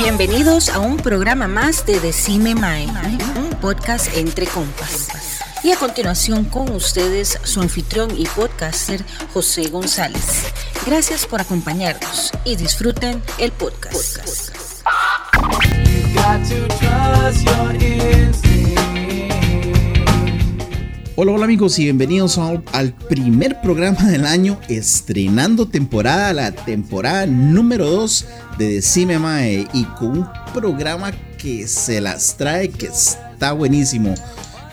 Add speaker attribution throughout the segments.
Speaker 1: Bienvenidos a un programa más de Decime Mae, un podcast entre compas. Y a continuación con ustedes su anfitrión y podcaster José González. Gracias por acompañarnos y disfruten el podcast.
Speaker 2: Hola, hola amigos y bienvenidos al primer programa del año, estrenando temporada, la temporada número 2 de Decime Mae y con un programa que se las trae, que está buenísimo.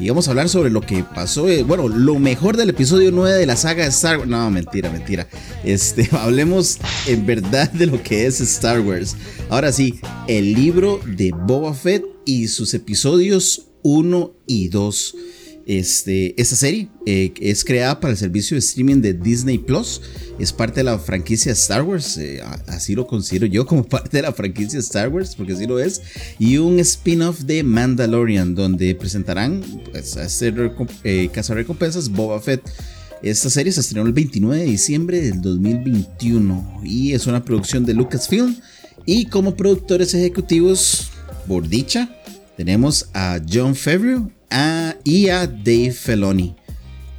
Speaker 2: Y vamos a hablar sobre lo que pasó, eh, bueno, lo mejor del episodio 9 de la saga de Star Wars. No, mentira, mentira. Este, hablemos en verdad de lo que es Star Wars. Ahora sí, el libro de Boba Fett y sus episodios 1 y 2. Este, esta serie eh, es creada para el servicio de streaming de Disney Plus. Es parte de la franquicia Star Wars. Eh, así lo considero yo como parte de la franquicia Star Wars, porque así lo es. Y un spin-off de Mandalorian, donde presentarán pues, a este eh, recompensas Boba Fett. Esta serie se estrenó el 29 de diciembre del 2021 y es una producción de Lucasfilm. Y como productores ejecutivos, por dicha, tenemos a John Favreau y a Dave Feloni.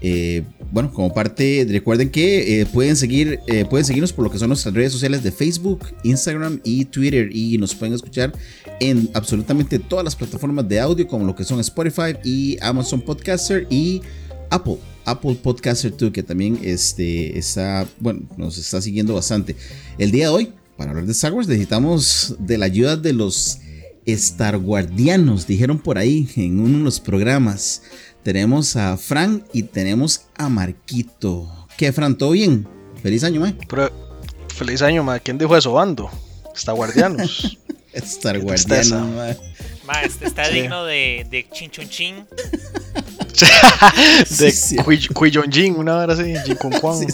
Speaker 2: Eh, bueno, como parte, recuerden que eh, pueden, seguir, eh, pueden seguirnos por lo que son nuestras redes sociales de Facebook, Instagram y Twitter. Y nos pueden escuchar en absolutamente todas las plataformas de audio, como lo que son Spotify y Amazon Podcaster y Apple. Apple Podcaster 2, que también este, está, bueno, nos está siguiendo bastante. El día de hoy, para hablar de Star Wars, necesitamos de la ayuda de los Star Guardianos, dijeron por ahí en uno de los programas. Tenemos a Fran y tenemos a Marquito. ¿Qué, Fran? ¿Todo bien? Feliz año, mae.
Speaker 3: feliz año, mae. ¿Quién dijo eso, bando? Star Guardianos.
Speaker 2: Star Guardianos, mae.
Speaker 4: Ma, este está digno de, de Chin Chun Chin.
Speaker 3: de sí, Jin, una hora así, Jin con Juan.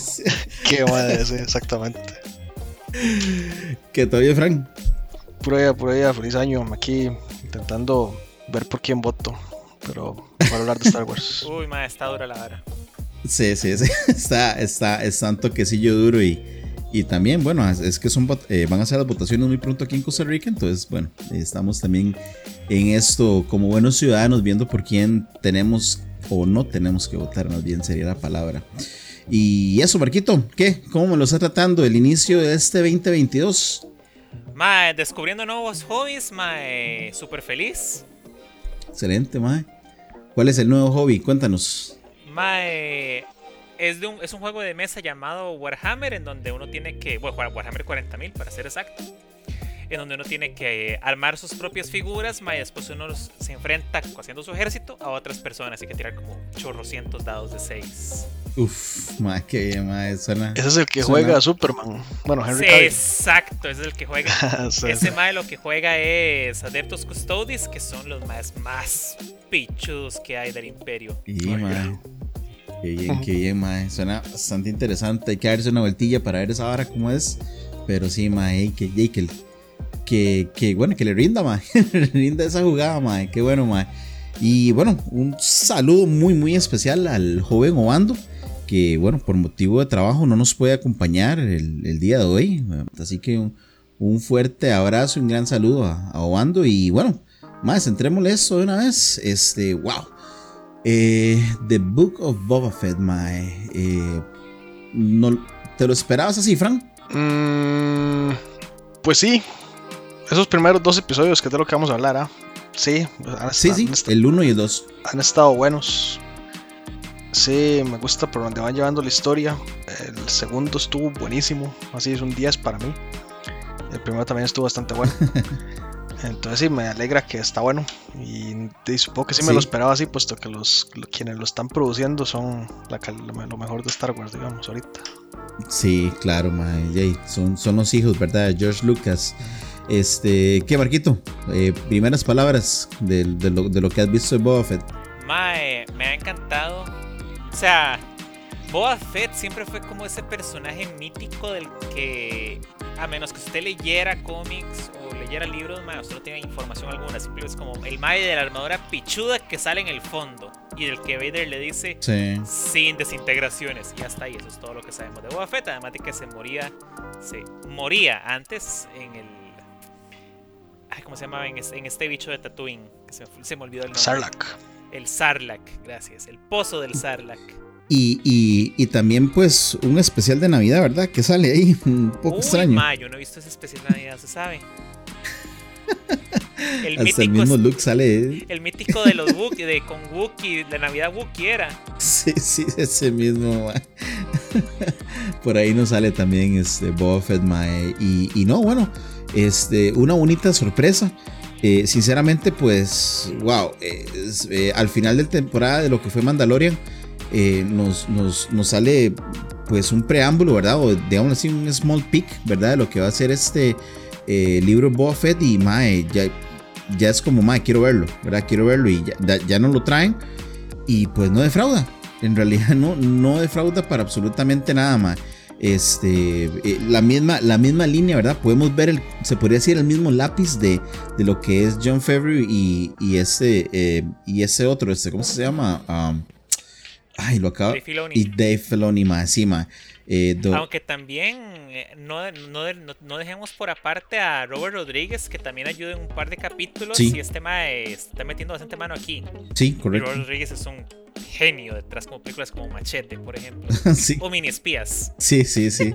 Speaker 3: Qué madre, sí, exactamente.
Speaker 2: ¿Qué todavía, Fran?
Speaker 3: Por allá, por allá, feliz año. Aquí intentando ver por quién voto. Pero para hablar de Star Wars.
Speaker 4: Uy, ma, está dura la vara.
Speaker 2: Sí, sí, sí. Está, está, está un toquecillo duro y, y también, bueno, es que son eh, van a ser las votaciones muy pronto aquí en Costa Rica, entonces, bueno, estamos también en esto como buenos ciudadanos viendo por quién tenemos o no tenemos que votar, más bien sería la palabra. Y eso, Marquito, ¿qué? ¿Cómo me lo está tratando el inicio de este 2022?
Speaker 4: Mae, descubriendo nuevos hobbies, mae, súper feliz.
Speaker 2: Excelente, mae. ¿Cuál es el nuevo hobby? Cuéntanos.
Speaker 4: Mae, es, de un, es un juego de mesa llamado Warhammer, en donde uno tiene que, bueno, Warhammer 40.000 para ser exacto, en donde uno tiene que armar sus propias figuras, mae, después uno se enfrenta haciendo su ejército a otras personas y que tirar como chorrocientos dados de 6.
Speaker 2: Uf, más que bien, más suena.
Speaker 3: Ese es el que juega Superman. Bueno, Henry
Speaker 4: sí, Exacto, ese es el que juega. Ese mae lo que juega es Adeptos Custodes, que son los más, más pichudos que hay del Imperio.
Speaker 2: Y, mae. Qué bien, qué bien, mae. Suena bastante interesante. Hay que darse una vueltilla para ver esa vara cómo es. Pero sí, mae, que, que, que, que, bueno, que le rinda, le rinda esa jugada, mae. Qué bueno, mae. Y bueno, un saludo muy, muy especial al joven Obando que, bueno, por motivo de trabajo no nos puede acompañar el, día de hoy. Así que un, fuerte abrazo un gran saludo a, Obando. Y bueno, más, entrémosle eso de una vez. Este, wow. Eh, The Book of Boba Fett, mae. Eh, no, ¿Te lo esperabas así, Frank?
Speaker 3: Mm, pues sí. Esos primeros dos episodios que de lo que vamos a hablar, ¿ah? Sí,
Speaker 2: sí, sí, el 1 y el 2.
Speaker 3: Han estado buenos. Sí, me gusta por donde van llevando la historia. El segundo estuvo buenísimo, así es un 10 para mí. El primero también estuvo bastante bueno. Entonces sí, me alegra que está bueno. Y, supongo que sí, me lo esperaba así, puesto que los, quienes lo están produciendo son lo mejor de Star Wars, digamos, ahorita.
Speaker 2: Sí, claro, man. son, son los hijos, ¿verdad? George Lucas. Este, ¿qué, Marquito? Eh, primeras palabras de, lo, de, lo, que has visto de Boba Fett.
Speaker 4: Mae, me ha encantado o sea, Boba Fett siempre fue como ese personaje mítico del que, a menos que usted leyera cómics o leyera libros, más usted no tiene información alguna. Simplemente es como el mae de la armadura pichuda que sale en el fondo y del que Vader le dice sin desintegraciones. Y hasta ahí, eso es todo lo que sabemos de Boba Fett. Además de que se moría, se moría antes en el. Ay, ¿Cómo se llamaba? En, este bicho de Tatooine. Que se, se me olvidó el nombre.
Speaker 3: Sarlacc.
Speaker 4: El Sarlacc, gracias. El pozo del Sarlacc.
Speaker 2: Y, y, también pues un especial de Navidad, ¿verdad? Que sale ahí, un poco Uy, extraño.
Speaker 4: Ma, yo no he visto ese especial de Navidad, se sabe.
Speaker 2: El Hasta el mismo look sale.
Speaker 4: El mítico de los Wookiee, de con Wookiee, de Navidad Wookiee era.
Speaker 2: Sí, sí, ese mismo. Por ahí nos sale también este Boba Fett, mae. Y, y no, bueno, este, una bonita sorpresa. Eh, sinceramente, pues, wow, eh, al final de temporada de lo que fue Mandalorian, eh, nos, nos, nos, sale pues un preámbulo, ¿verdad? O digamos así, un small peek, ¿verdad? De lo que va a ser este libro Buffett y Mae, ya, ya es como, Mae, quiero verlo, ¿verdad? Quiero verlo y ya, ya no lo traen y pues no defrauda. En realidad no, no defrauda para absolutamente nada, Mae este, eh, la, misma, la misma línea, ¿verdad? Podemos ver, el, se podría decir, el mismo lápiz de, de lo que es John Favreau y, y ese, y ese otro, este, ¿cómo se llama? Um, Ay, lo acabo. Y Dave Filoni más encima.
Speaker 4: Eh, Aunque también eh, no, no, no, dejemos por aparte a Robert Rodríguez, que también ayuda en un par de capítulos. Y este tema está metiendo bastante mano aquí.
Speaker 2: Sí, correcto.
Speaker 4: Robert Rodríguez es un genio detrás como películas como Machete, por ejemplo. O Mini Espías.
Speaker 2: Sí, sí, sí.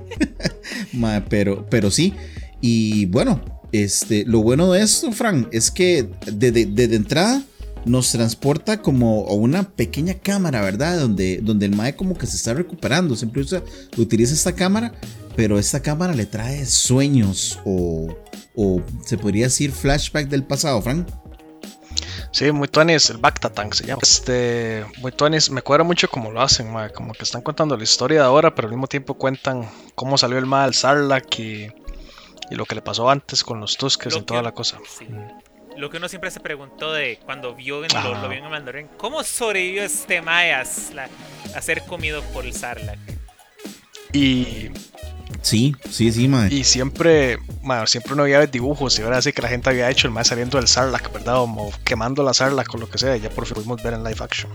Speaker 2: pero, pero sí. Y bueno, este, lo bueno de esto, Frank, es que desde de, de entrada nos transporta como a una pequeña cámara, ¿verdad? Donde, donde el Mae como que se está recuperando. Siempre usa, utiliza esta cámara, pero esta cámara le trae sueños o, o se podría decir flashback del pasado, Frank.
Speaker 3: Sí, muy tuanis, el Bactatang se llama. Este, muy tuanis, me cuadra mucho como lo hacen, mae, como que están contando la historia de ahora, pero al mismo tiempo cuentan cómo salió el mal Sarlacc y, y lo que le pasó antes con los Tuskers y toda la cosa. Sí
Speaker 4: lo que uno siempre se preguntó de cuando vio en, lo, vio en Mandalorian, ¿cómo sobrevivió este Mayas a ser comido por el Sarlacc?
Speaker 3: Y
Speaker 2: Sí, sí, sí, mae.
Speaker 3: Y siempre, mae, siempre uno veía dibujos y ahora sí que la gente había hecho el mae saliendo del Sarlacc, ¿verdad? O quemando la Sarlacc o lo que sea, ya por fin pudimos ver en live action.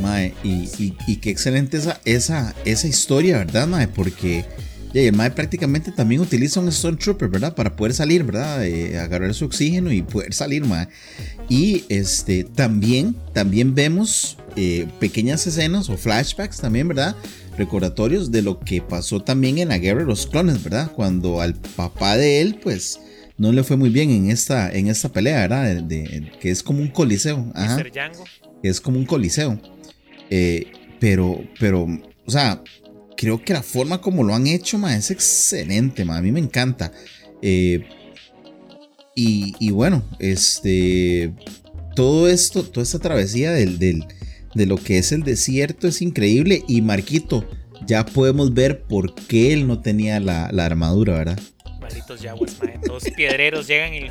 Speaker 2: Mae, y, y, qué excelente esa, esa, esa historia, ¿verdad, mae? Porque y el Mae prácticamente también utiliza un Stone Trooper, ¿verdad? Para poder salir, ¿verdad? Eh, agarrar su oxígeno y poder salir, Mae. Y este, también, también vemos eh, pequeñas escenas o flashbacks también, ¿verdad? Recordatorios de lo que pasó también en la guerra de los clones, ¿verdad? Cuando al papá de él, pues, no le fue muy bien en esta, en esta pelea, ¿verdad? De, que es como un coliseo. Ajá. Es como un coliseo. Eh, pero, pero, o sea, creo que la forma como lo han hecho, ma, es excelente, ma. A mí me encanta. Eh, y, bueno, este. Todo esto, toda esta travesía del, de lo que es el desierto es increíble. Y Marquito, ya podemos ver por qué él no tenía la, armadura, ¿verdad?
Speaker 4: Malditos yaguas, ma. Los piedreros llegan y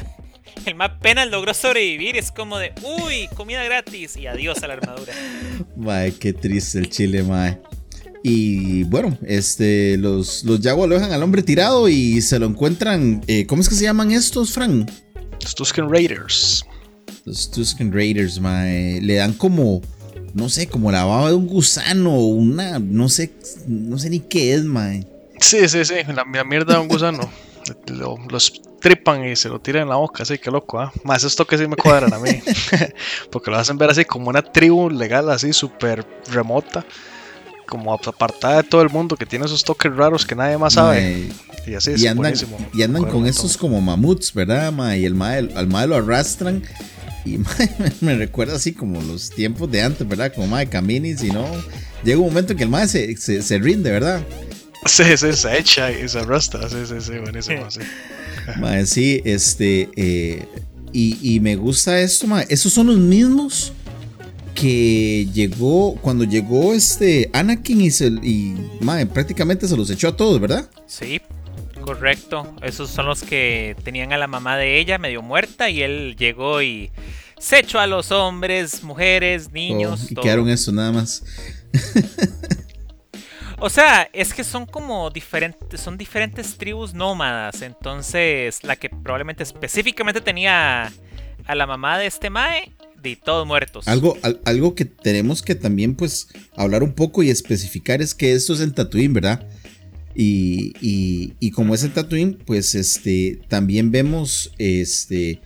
Speaker 4: el más pena logró sobrevivir. Es como de, uy, comida gratis y adiós a la armadura.
Speaker 2: Mae, qué triste el chile, mae. Y bueno, este, los, los lo dejan al hombre tirado y se lo encuentran. Eh, ¿Cómo es que se llaman estos, Frank?
Speaker 3: Los Tusken Raiders.
Speaker 2: Los Tusken Raiders, mae. Le dan como, no sé, como la baba de un gusano, una, no sé, no sé ni qué es, mae.
Speaker 3: Sí, sí, sí, la, mierda de un gusano. los tripan y se lo tiran en la boca, así que loco, ¿ah? Más esto que sí me cuadran a mí. Porque lo hacen ver así como una tribu legal, así súper remota como apartada de todo el mundo, que tiene esos toques raros que nadie más sabe.
Speaker 2: y así es y andan, y andan con esos como mamuts, ¿verdad? Y el mae, al mae lo arrastran. Y me recuerda así como los tiempos de antes, ¿verdad? Como mae camini, si no. Llega un momento en que el mae se, se, rinde, ¿verdad?
Speaker 3: Sí, sí, se echa y se arrastra. Sí, sí, sí, buenísimo, sí.
Speaker 2: Mae, sí, este. Eh, y, y, me gusta esto, mae. Esos son los mismos que llegó, cuando llegó este Anakin y, se, y prácticamente se los echó a todos, ¿verdad?
Speaker 4: Sí, correcto. Esos son los que tenían a la mamá de ella medio muerta y él llegó y se echó a los hombres, mujeres, niños.
Speaker 2: Oh, y quedaron eso nada más.
Speaker 4: O sea, es que son como diferentes, son diferentes tribus nómadas. Entonces, la que probablemente específicamente tenía a la mamá de este Mae, de todos muertos.
Speaker 2: Algo, algo que tenemos que también, pues, hablar un poco y especificar es que esto es en Tatooine, ¿verdad? Y, y, como es en Tatooine, pues, este, también vemos, este,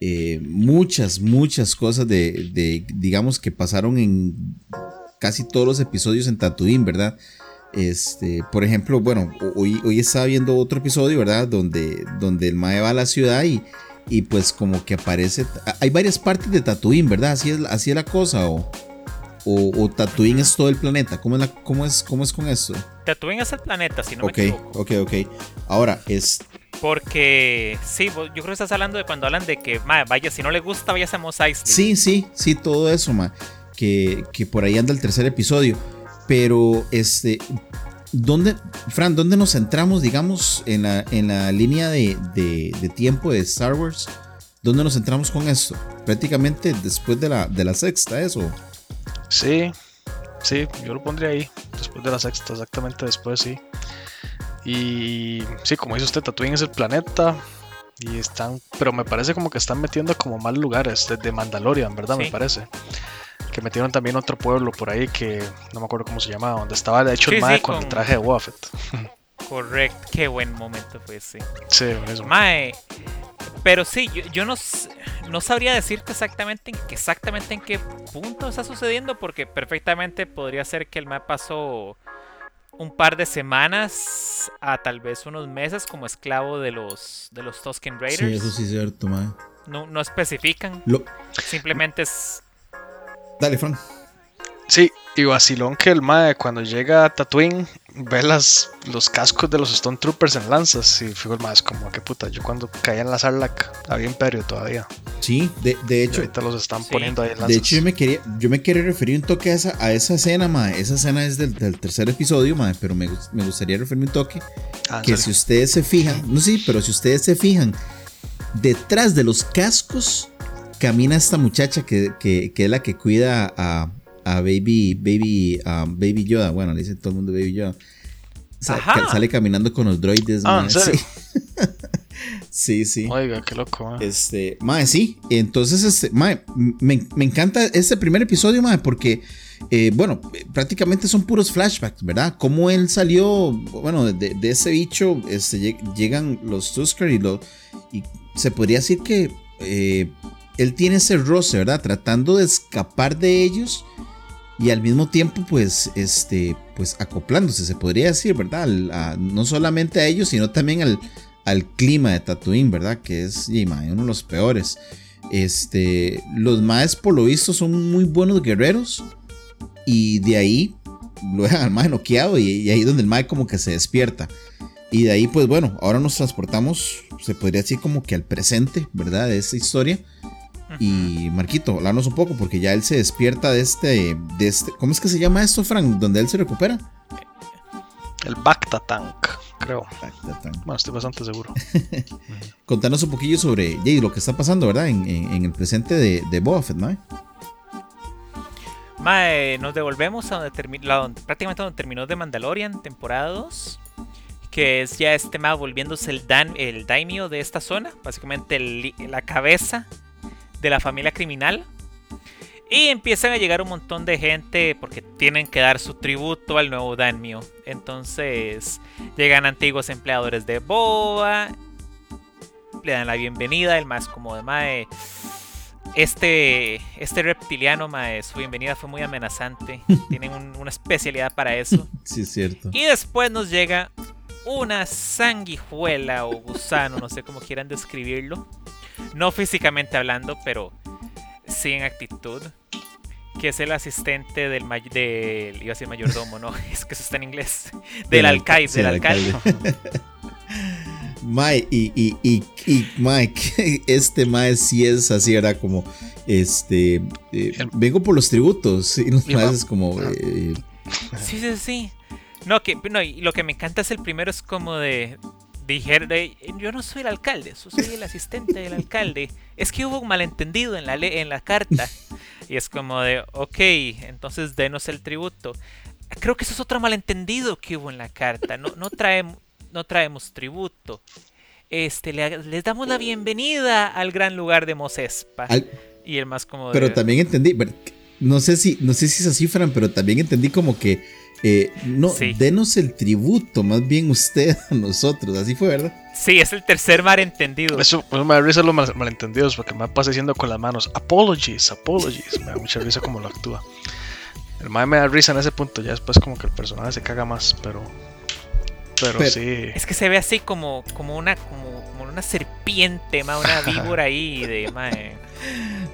Speaker 2: eh, muchas, muchas cosas de, de, digamos, que pasaron en casi todos los episodios en Tatooine, ¿verdad? Este, por ejemplo, bueno, hoy, hoy estaba viendo otro episodio, ¿verdad? Donde, donde el Mae va a la ciudad y, y pues como que aparece... Hay varias partes de Tatooine, ¿verdad? Así es, así es la cosa o, o, Tatooine es todo el planeta. ¿Cómo es, la, cómo es, cómo es con esto?
Speaker 4: Tatooine es el planeta, si no
Speaker 2: me
Speaker 4: equivoco.
Speaker 2: Ok, ok, Ahora, es...
Speaker 4: Porque, sí, yo creo que estás hablando de cuando hablan de que, vaya, si no le gusta, vaya a Mos Eisley.
Speaker 2: Sí, sí, sí, todo eso, ma. Que, que por ahí anda el tercer episodio. Pero, este, ¿Dónde, Fran, dónde nos centramos, digamos, en la, en la línea de, tiempo de Star Wars? ¿Dónde nos centramos con esto? Prácticamente después de la, de la sexta, ¿eso?
Speaker 3: Sí, sí, yo lo pondría ahí, después de la sexta, exactamente después, sí. Y sí, como dice usted, Tatooine es el planeta. Y están, pero me parece como que están metiendo como mal lugares, desde Mandalorian, ¿verdad? Me parece que metieron también otro pueblo por ahí que no me acuerdo cómo se llamaba, donde estaba de hecho el Mae con, el traje de Waffet.
Speaker 4: Correcto, qué buen momento fue ese.
Speaker 3: Sí, eso.
Speaker 4: Mae, pero sí, yo, no, no sabría decirte exactamente en, exactamente en qué punto está sucediendo, porque perfectamente podría ser que el Mae pasó un par de semanas a tal vez unos meses como esclavo de los de los Tusken Raiders. Sí,
Speaker 2: eso sí es cierto, mae.
Speaker 4: No, no especifican. Simplemente es
Speaker 2: Dale, Frank.
Speaker 3: Sí, y vacilón que el Mae cuando llega a Tatooine ve las, los cascos de los Stone Troopers en lanzas y fijo el Mae es como, qué puta, yo cuando caía en la Sarlacc había Imperio todavía.
Speaker 2: Sí, de, de hecho.
Speaker 3: ahorita los están poniendo ahí en lanzas.
Speaker 2: De hecho, yo me quería, yo me quería referir un toque a esa, a esa escena, Mae. Esa escena es del, tercer episodio, Mae, pero me, me, gustaría referirme un toque. Ah, que si ustedes se fijan, no sí, pero si ustedes se fijan, detrás de los cascos camina esta muchacha que, es la que cuida a, Baby, Baby, um, Baby Yoda. Bueno, le dice todo el mundo Baby Yoda. sale caminando con los droides.
Speaker 3: Ah,
Speaker 2: sí. sí,
Speaker 3: Oiga, qué loco.
Speaker 2: Este, mae, sí. Entonces, este, mae, me, encanta este primer episodio, mae, porque, eh, bueno, prácticamente son puros flashbacks, ¿verdad? Cómo él salió, bueno, de, ese bicho, este, llegan los Tusker y, lo, y se podría decir que eh, él tiene ese roce, ¿verdad? Tratando de escapar de ellos y al mismo tiempo, pues, este, pues acoplándose, se podría decir, ¿verdad? no solamente a ellos, sino también al, al clima de Tatooine, ¿verdad? Que es uno de los peores. Este, los maes, por lo visto, son muy buenos guerreros y de ahí lo dejan al mae noqueado y, y ahí es donde el mae como que se despierta. Y de ahí, pues bueno, ahora nos transportamos, se podría decir como que al presente, ¿verdad? De esta historia. Y Marquito, hablarnos un poco, porque ya él se despierta de este, de este. ¿Cómo es que se llama esto, Frank? ¿Donde él se recupera?
Speaker 3: El Bacta Tank, creo. Bueno, estoy bastante seguro.
Speaker 2: Contanos un poquillo sobre lo que está pasando, ¿verdad? En, el presente de, de ¿no?
Speaker 4: Mae, nos devolvemos a donde, prácticamente donde terminó de Mandalorian, temporada 2. Que es ya este Mae volviéndose el, dan, el daimyo de esta zona. Básicamente la cabeza de la familia criminal. Y empiezan a llegar un montón de gente porque tienen que dar su tributo al nuevo Danmio. Entonces llegan antiguos empleadores de Boa. Le dan la bienvenida, el más como de Mae. Este, este reptiliano, Mae, su bienvenida fue muy amenazante. Tienen una especialidad para eso.
Speaker 2: Sí, es cierto.
Speaker 4: Y después nos llega una sanguijuela o gusano, no sé cómo quieran describirlo no físicamente hablando, pero sí en actitud, que es el asistente del, del iba a decir mayordomo, no, es que eso está en inglés, del, alcaide, del alcalde.
Speaker 2: Mike, y, y, y, y, Mike, este Mike sí es así, era como, este, eh, vengo por los tributos, y los es como... Eh,
Speaker 4: sí, sí, sí. No, que, no, y lo que me encanta es el primero, es como de, dijeron, yo no soy el alcalde, soy el asistente del alcalde. Es que hubo un malentendido en la, en la carta. Y es como de, ok, entonces denos el tributo. creo que eso es otro malentendido que hubo en la carta. No, no, traemos, no traemos tributo. Este, les damos la bienvenida al gran lugar de Mosespa. y el más como.
Speaker 2: Pero también entendí, no sé si, no sé si se cifran, pero también entendí como que eh, no, denos el tributo, más bien usted a nosotros, así fue, ¿verdad?
Speaker 4: Sí, es el tercer malentendido.
Speaker 3: Eso, me da risa los malentendidos, porque me pasa diciendo con las manos, apologies, apologies, me da mucha risa como lo actúa. El mae me da risa en ese punto, ya después como que el personaje se caga más, pero... Pero, sí.
Speaker 4: Es que se ve así como, como una como, una serpiente, ma, una víbora ahí de mae.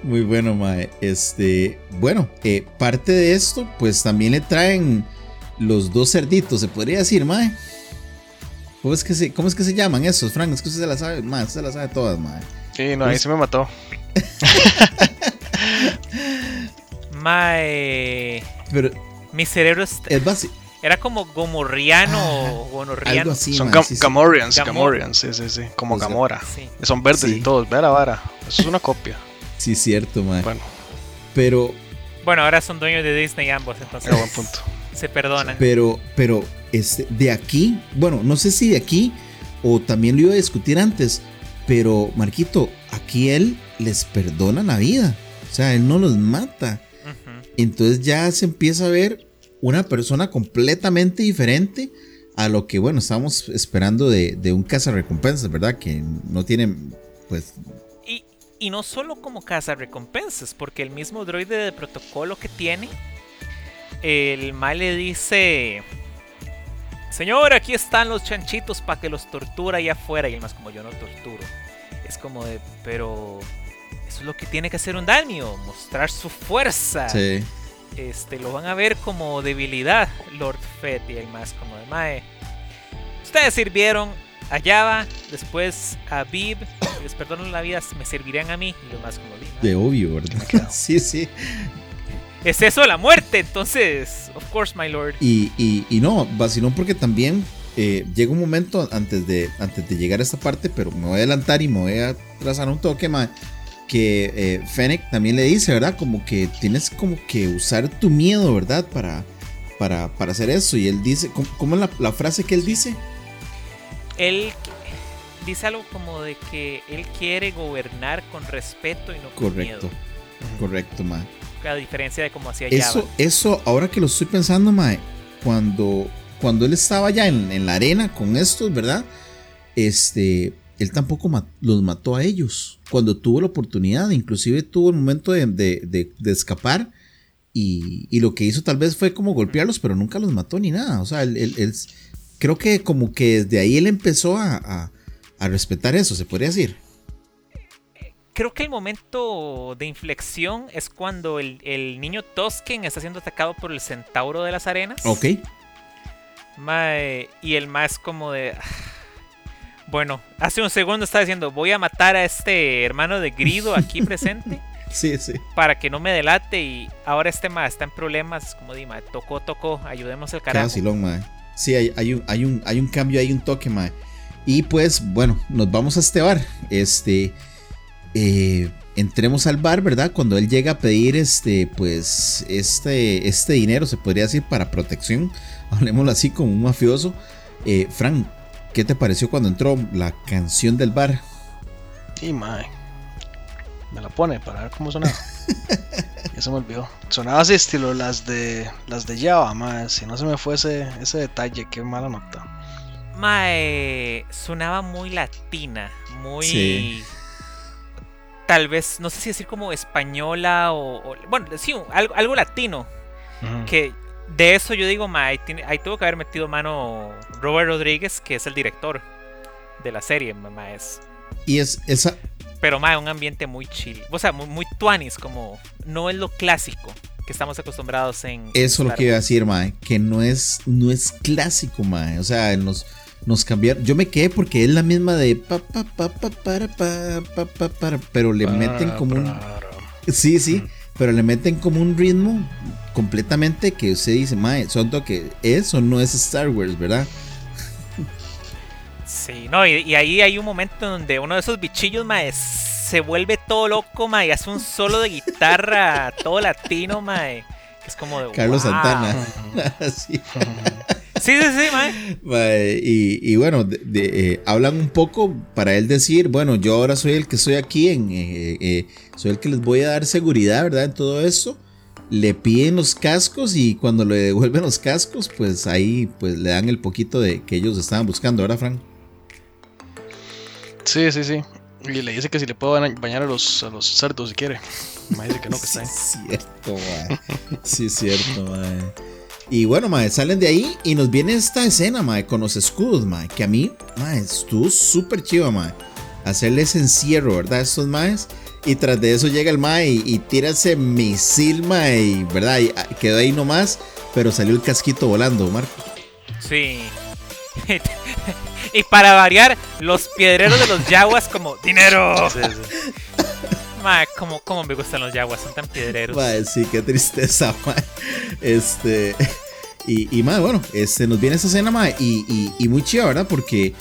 Speaker 2: Muy bueno, mae. Este, bueno, eh, parte de esto, pues también le traen los dos cerditos, se podría decir, mae. ¿Cómo es que se, cómo es que se llaman esos, Frank? Es que usted se las sabe, mae, usted se las sabe todas, mae.
Speaker 3: Sí, no, ahí se me mató.
Speaker 4: mae.
Speaker 2: Pero.
Speaker 4: Mi cerebro es.
Speaker 2: Es.
Speaker 4: Era como gomorriano o
Speaker 2: ah, gonorriano.
Speaker 3: Son Gamorians, Gamorians, sí, sí, sí. Como Gamora. Son verdes y todos. Vera, vara. Eso es una copia.
Speaker 2: Sí, cierto, mae. Bueno. Pero.
Speaker 4: Bueno, ahora son dueños de Disney ambos, entonces.
Speaker 3: buen punto
Speaker 4: se perdonan.
Speaker 2: Pero, pero, este, de aquí, bueno, no sé si de aquí o también lo iba a discutir antes, pero Marquito, aquí él les perdona la vida. O sea, él no los mata. Entonces ya se empieza a ver una persona completamente diferente a lo que, bueno, estamos esperando de, de un recompensas, ¿verdad? Que no tiene, pues...
Speaker 4: Y, y no solo como recompensas, porque el mismo droide de protocolo que tiene el mal le dice, señor, aquí están los chanchitos para que los tortura allá afuera. Y el más como yo no torturo. Es como de, pero eso es lo que tiene que hacer un daño, mostrar su fuerza.
Speaker 2: Sí.
Speaker 4: Este, lo van a ver como debilidad, Lord Fett. Y el más como de, Mae, ustedes sirvieron a Java, después a Bib, les perdono la vida, me servirían a mí. Y lo más como
Speaker 2: de, de obvio, ¿verdad? sí, sí
Speaker 4: es eso la muerte. Entonces, of course, my lord.
Speaker 2: Y, y, no, vacilón porque también eh, llega un momento antes de, antes de llegar a esta parte, pero me voy a adelantar y me voy a trazar un toque más. Que eh, Fennec también le dice, ¿verdad? Como que tienes como que usar tu miedo, ¿verdad? Para, para, para hacer eso. Y él dice, ¿cómo, es la, frase que él dice?
Speaker 4: Él dice algo como de que él quiere gobernar con respeto y no
Speaker 2: con
Speaker 4: Correcto.
Speaker 2: Correcto, man
Speaker 4: a diferencia de cómo hacía
Speaker 2: eso, Eso, ahora que lo estoy pensando, Mae, cuando, cuando él estaba ya en, la arena con estos, ¿verdad? Este, él tampoco los mató a ellos. Cuando tuvo la oportunidad, inclusive tuvo el momento de, escapar. Y, lo que hizo tal vez fue como golpearlos, pero nunca los mató ni nada. O sea, él, creo que como que desde ahí él empezó a, a respetar eso, se podría decir
Speaker 4: creo que el momento de inflexión es cuando el, niño Tosken está siendo atacado por el centauro de las arenas.
Speaker 2: Ok.
Speaker 4: y el más como de... Bueno, hace un segundo estaba diciendo, voy a matar a este hermano de Grido aquí presente.
Speaker 2: sí, sí.
Speaker 4: Para que no me delate y ahora este más está en problemas. Como di, mae, tocó, tocó, ayudemos al carajo.
Speaker 2: Casi long, mae. Sí, hay, hay, un, hay, un, hay un cambio, hay un toque, mae. Y pues, bueno, nos vamos a este bar. Este, eh, entremos al bar, ¿verdad? Cuando él llega a pedir este, pues, este, este dinero, se podría decir, para protección, hablemoslo así como un mafioso. Eh, Frank, ¿qué te pareció cuando entró la canción del bar?
Speaker 3: Sí, mae. Me la pone para ver cómo sonaba. ya se me olvidó. Sonaba así estilo las de las de Java, mae. Si no se me fuese ese detalle, qué mala nota.
Speaker 4: Mae, sonaba muy latina, muy tal vez, no sé si decir como española o, bueno, sí, algo, algo latino. Que de eso yo digo, ma, ahí, tuvo que haber metido mano Robert Rodríguez, que es el director de la serie, ma, es.
Speaker 2: Y es esa.
Speaker 4: Pero ma, un ambiente muy chill. O sea, muy, muy tuanis, como no es lo clásico que estamos acostumbrados en.
Speaker 2: Eso es lo que iba a decir, ma, que no es, no es clásico, ma. O sea, en los nos cambiaron. Yo me quedé porque es la misma de pa pa pa pa para pa pa pa para, pero le meten como un Sí, sí, pero le meten como un ritmo completamente que usted dice, "Mae, son que eso no es Star Wars, ¿verdad?"
Speaker 4: Sí, no, y, ahí hay un momento donde uno de esos bichillos, mae, se vuelve todo loco, mae, y hace un solo de guitarra todo latino, mae Es como de.
Speaker 2: Carlos
Speaker 4: wow.
Speaker 2: Santana. sí.
Speaker 4: Sí, sí, sí, mae.
Speaker 2: Mae, Y, y bueno, de- de, eh, hablan un poco para él decir, bueno, yo ahora soy el que estoy aquí, en, eh, eh, soy el que les voy a dar seguridad, ¿verdad? En todo esto. Le piden los cascos y cuando le devuelven los cascos, pues ahí pues le dan el poquito de que ellos estaban buscando, ¿verdad, Frank?
Speaker 3: Sí, sí, sí. Y le dice que si le puedo baña- bañar a los, a los cerdos si quiere. Me dice que no, que está
Speaker 2: Sí,
Speaker 3: bien.
Speaker 2: es cierto, mae. Sí, es cierto, mae. Y bueno, mae, salen de ahí y nos viene esta escena, mae, con los escudos, mae, que a mí, mae, estuvo súper chiva, mae. Hacerles encierro, ¿verdad? Estos maes. Y tras de eso llega el mae y, y tira ese misil, mae, y, ¿verdad? Y ah, quedó ahí nomás, pero salió el casquito volando, Marco.
Speaker 4: Sí. y para variar, los piedreros de los yaguas como dinero.
Speaker 3: Sí, sí.
Speaker 4: Mae, como, como me gustan los yaguas, son tan piedreros.
Speaker 2: Mae, sí, qué tristeza, mae. Este. Y, y mae, bueno, este, nos viene esa escena, mae, y, y, y muy chida, ¿verdad? Porque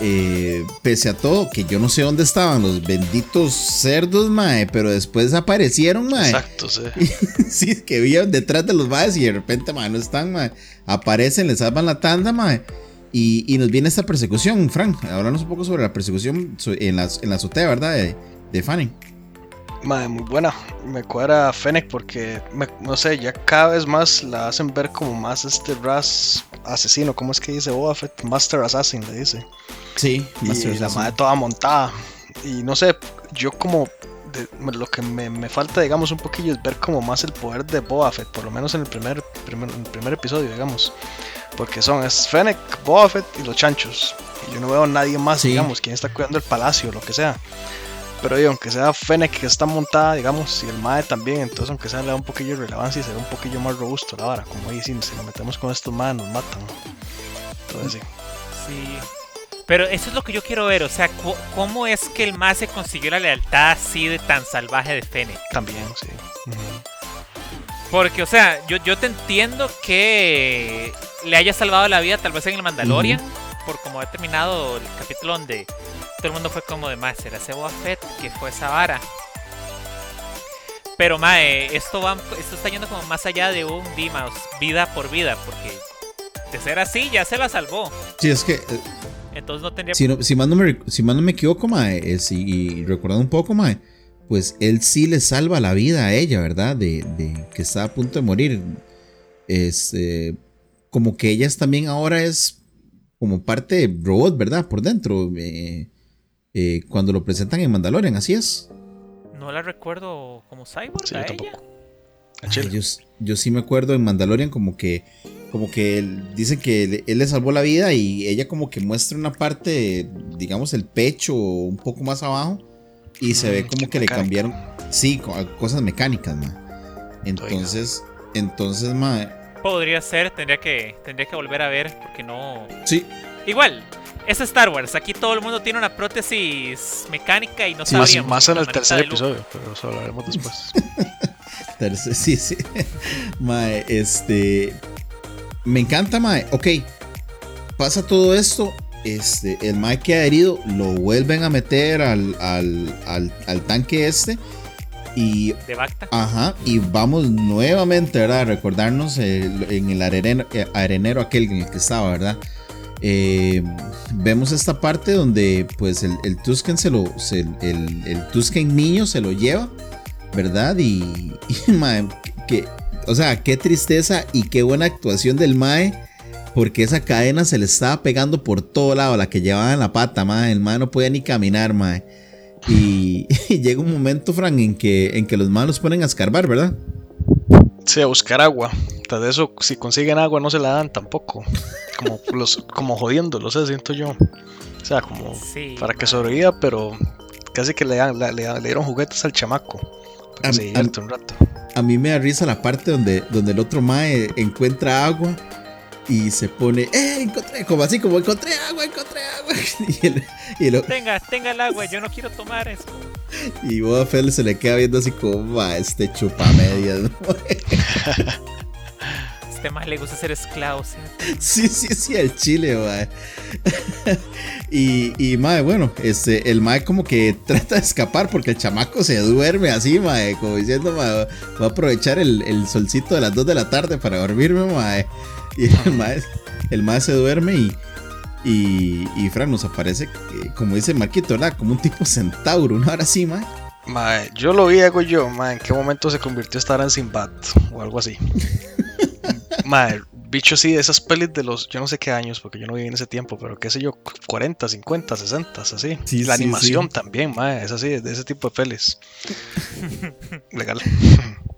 Speaker 2: eh, pese a todo, que yo no sé dónde estaban los benditos cerdos, mae, pero después aparecieron, mae.
Speaker 3: Exacto, sí.
Speaker 2: sí, que vivían detrás de los maes y de repente, mae, no están, mae. Aparecen, les salvan la tanda, mae. Y, y nos viene esta persecución, Frank. Háblanos un poco sobre la persecución en la, en la azotea, ¿verdad? De, de Fanning.
Speaker 3: Madre, muy buena. Me cuadra Fennec porque, me- no sé, ya cada vez más la hacen ver como más este Ras asesino. ¿Cómo es que dice Boba Fett? Master Assassin, le dice.
Speaker 2: Sí,
Speaker 3: y la madre toda montada. Y no sé, yo como de- lo que me, me falta, digamos, un poquillo es ver como más el poder de Boba Fett, por lo menos en el primer, primer, en el primer episodio, digamos. Porque son es Fennec, Boba Fett y los chanchos. Y yo no veo a nadie más,
Speaker 2: Sí.
Speaker 3: digamos, quien está cuidando el palacio, lo que sea. Pero aunque sea Fennec que está montada, digamos, y el Mae también, entonces aunque sea le da un poquillo de relevancia y se ve un poquillo más robusto la vara. Como ahí, si, nos metemos con estos Mae nos matan. Entonces sí.
Speaker 4: Sí. Pero eso es lo que yo quiero ver, o sea, ¿cómo es que el más se consiguió la lealtad así de tan salvaje de Fennec?
Speaker 3: También, sí.
Speaker 4: Porque, o sea, yo, yo te entiendo que le haya salvado la vida tal vez en el Mandalorian, por como ha terminado el capítulo donde todo el mundo fue como de más, era ese Boba Fett que fue esa vara. Pero, mae, esto, va, esto está yendo como más allá de un Dimas, vida por vida, porque de ser así ya se la salvó.
Speaker 2: Sí, es que eh,
Speaker 4: Entonces no tendría
Speaker 2: si, no, si, más no me, si más no me equivoco, mae, es- y, y recordando un poco, mae, pues él sí le salva la vida a ella, ¿verdad? De, de que está a punto de morir. Es eh, como que ella también ahora es como parte de robot, ¿verdad? Por dentro. eh, eh, cuando lo presentan en Mandalorian, así es.
Speaker 4: No la recuerdo como Cyborg
Speaker 3: Sí,
Speaker 4: a
Speaker 3: yo
Speaker 4: ella.
Speaker 2: Ay, yo, yo sí me acuerdo en Mandalorian como que como que él, dice que él, él le salvó la vida y ella como que muestra una parte, digamos el pecho un poco más abajo y se ve como que le cambiaron, sí, co- cosas mecánicas, ma. Entonces, entonces, ma,
Speaker 4: Podría ser, tendría que, tendría que volver a ver, porque no.
Speaker 2: sí,
Speaker 4: Igual, es Star Wars. Aquí todo el mundo tiene una prótesis mecánica y no
Speaker 3: Sí, más,
Speaker 4: sabríamos.
Speaker 3: más en el tercer episodio, pero eso hablaremos después.
Speaker 2: tercer- sí, sí, ma, este, me encanta, ma, ok, pasa todo esto. Este, el Mike queda herido, lo vuelven a meter al, al, al, al tanque este. Y
Speaker 4: De Bacta.
Speaker 2: Ajá, y vamos nuevamente, ¿verdad? A recordarnos el- en el arenero, eh, arenero aquel en el que estaba, ¿verdad? Eh, vemos esta parte donde pues el, el Tusken se lo, se- el, el Tusken niño se lo lleva, ¿verdad? Y, y, mae, que, o sea, qué tristeza y qué buena actuación del Mae, porque esa cadena se le estaba pegando por todo lado, la que llevaba en la pata, Mae, el Mae no podía ni caminar, Mae. Y, y llega un momento, Fran, en que, en que los malos ponen a escarbar, ¿verdad?
Speaker 3: Sí, a buscar agua. Tras de eso, si consiguen agua, no se la dan tampoco. Como, los, como jodiendo, lo sé, siento yo. O sea, como
Speaker 4: Sí.
Speaker 3: para que sobreviva, pero casi que le, dan- le, le- le dieron juguetes al chamaco. Que se divierte un rato.
Speaker 2: A mí me da risa la parte donde, donde el otro Mae encuentra agua y se pone, ¡eh! Encontré, como así, como encontré agua, encontré agua. Y, el, y, el-
Speaker 4: Tenga, tenga el agua, yo no quiero tomar eso.
Speaker 2: y Boba Fett se le queda viendo así como, va, este chupa medias. ¿no?".
Speaker 4: este más le gusta ser esclavo. ¿sí?
Speaker 2: Sí, sí, sí, el chile, mae. y, y, mae, bueno, este, el mae como que trata de escapar porque el chamaco se duerme así, mae, como diciendo, mae, voy a aprovechar el, el solcito de las 2 de la tarde para dormirme, mae. Y el mae, el mae se duerme y, y, y Fran nos aparece, eh, como dice Marquito, ¿verdad? Como un tipo centauro, una hora así, mae.
Speaker 3: Mae, yo lo vi, hago yo, mae, ¿en qué momento se convirtió esta en Sinbad o algo así? mae, bicho sí, esas pelis de los, yo no sé qué años, porque yo no viví en ese tiempo, pero qué sé yo, 40, 50, 60, así.
Speaker 2: Sí,
Speaker 3: La
Speaker 2: sí,
Speaker 3: animación
Speaker 2: sí.
Speaker 3: también, mae, es así, de ese tipo de pelis. Legal.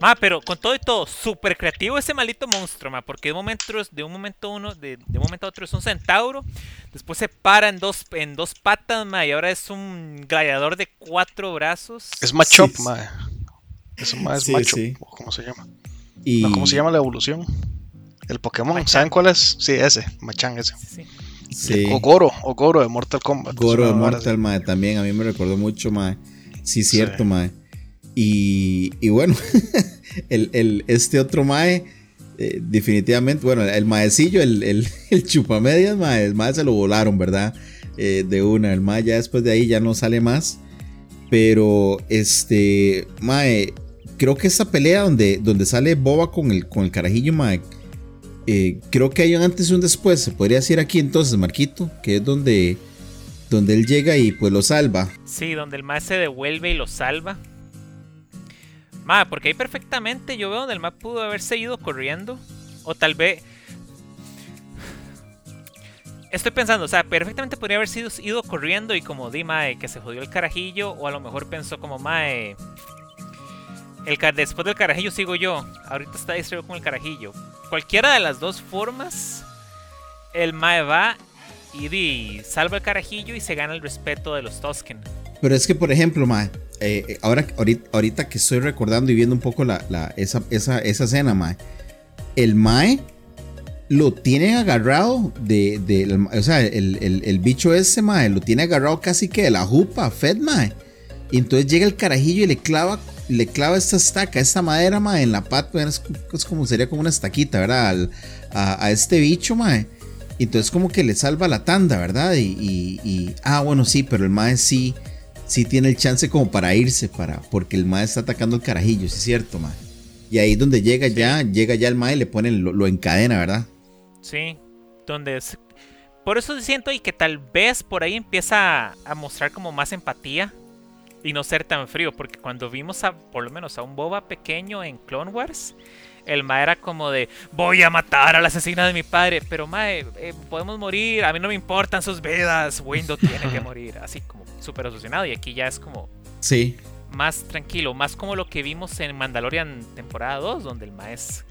Speaker 4: Ma, pero con todo y todo, súper creativo ese maldito monstruo, ma, porque de un momento, de un momento uno, de, de un momento a otro es un centauro, después se para en dos, en dos patas, ma, y ahora es un gladiador de cuatro brazos.
Speaker 3: Es Machop,
Speaker 2: Sí.
Speaker 3: Eso más es
Speaker 2: Sí,
Speaker 3: Machop,
Speaker 2: sí.
Speaker 3: o ¿cómo se llama?
Speaker 2: Y,
Speaker 3: No, ¿Cómo se llama la evolución? El Pokémon,
Speaker 4: Machan.
Speaker 3: ¿saben cuál es? Sí, ese, Machan ese.
Speaker 4: Sí.
Speaker 3: O Goro, o Goro de Mortal Kombat.
Speaker 2: Goro
Speaker 3: es
Speaker 2: de Mortal, mae, también a mí me recordó mucho, mae. Sí, cierto,
Speaker 3: Sí.
Speaker 2: Mae. Y, bueno, el, este otro mae, eh, definitivamente, bueno, el maecillo, el, el, el chupamedias, mae, el mae se lo volaron, ¿verdad? Eh, de una, el mae ya después de ahí ya no sale más. Pero, este, mae, creo que esa pelea donde, donde sale Boba con el, con el carajillo, mae, eh, creo que hay un antes y un después. Se podría decir aquí entonces, Marquito, que es donde, donde él llega y pues lo salva.
Speaker 4: Sí, donde el ma se devuelve y lo salva. Ma, porque ahí perfectamente yo veo donde el ma pudo haberse ido corriendo. O tal vez. Estoy pensando, o sea, perfectamente podría haber sido ido corriendo y como di mae que se jodió el carajillo. O a lo mejor pensó como mae. El, ca- después del carajillo sigo yo. Ahorita está distraído con el carajillo. Cualquiera de las dos formas. El mae va y di, salva el carajillo y se gana el respeto de los Tosken.
Speaker 2: Pero es que, por ejemplo, mae, eh, eh, ahora, ahorita, que estoy recordando y viendo un poco la, esa, esa, esa escena, mae, el mae lo tiene agarrado de, de- o sea, el, el- el bicho ese, mae, lo tiene agarrado casi que de la jupa, Fed, mae. Y entonces llega el carajillo y le clava, le clava esta estaca, esta madera, mae, en la pata, es, como sería como una estaquita, ¿verdad? A, a este bicho, mae. Entonces como que le salva la tanda, ¿verdad? Y- y- ah, bueno, sí, pero el mae sí, sí tiene el chance como para irse, para, porque el mae está atacando el carajillo, sí es cierto, mae. Y ahí donde llega ya, llega ya el mae y le pone, lo, lo encadena, ¿verdad?
Speaker 4: Sí, donde es... Por eso siento y que tal vez por ahí empieza a, mostrar como más empatía y no ser tan frío, porque cuando vimos a, por lo menos a un boba pequeño en Clone Wars, el ma era como de, voy a matar a la asesina de mi padre, pero ma, eh, podemos morir, a mí no me importan sus vidas, Window tiene que morir, así como súper obsesionado, y aquí ya es como
Speaker 2: Sí,
Speaker 4: más tranquilo, más como lo que vimos en Mandalorian temporada 2, donde el ma es...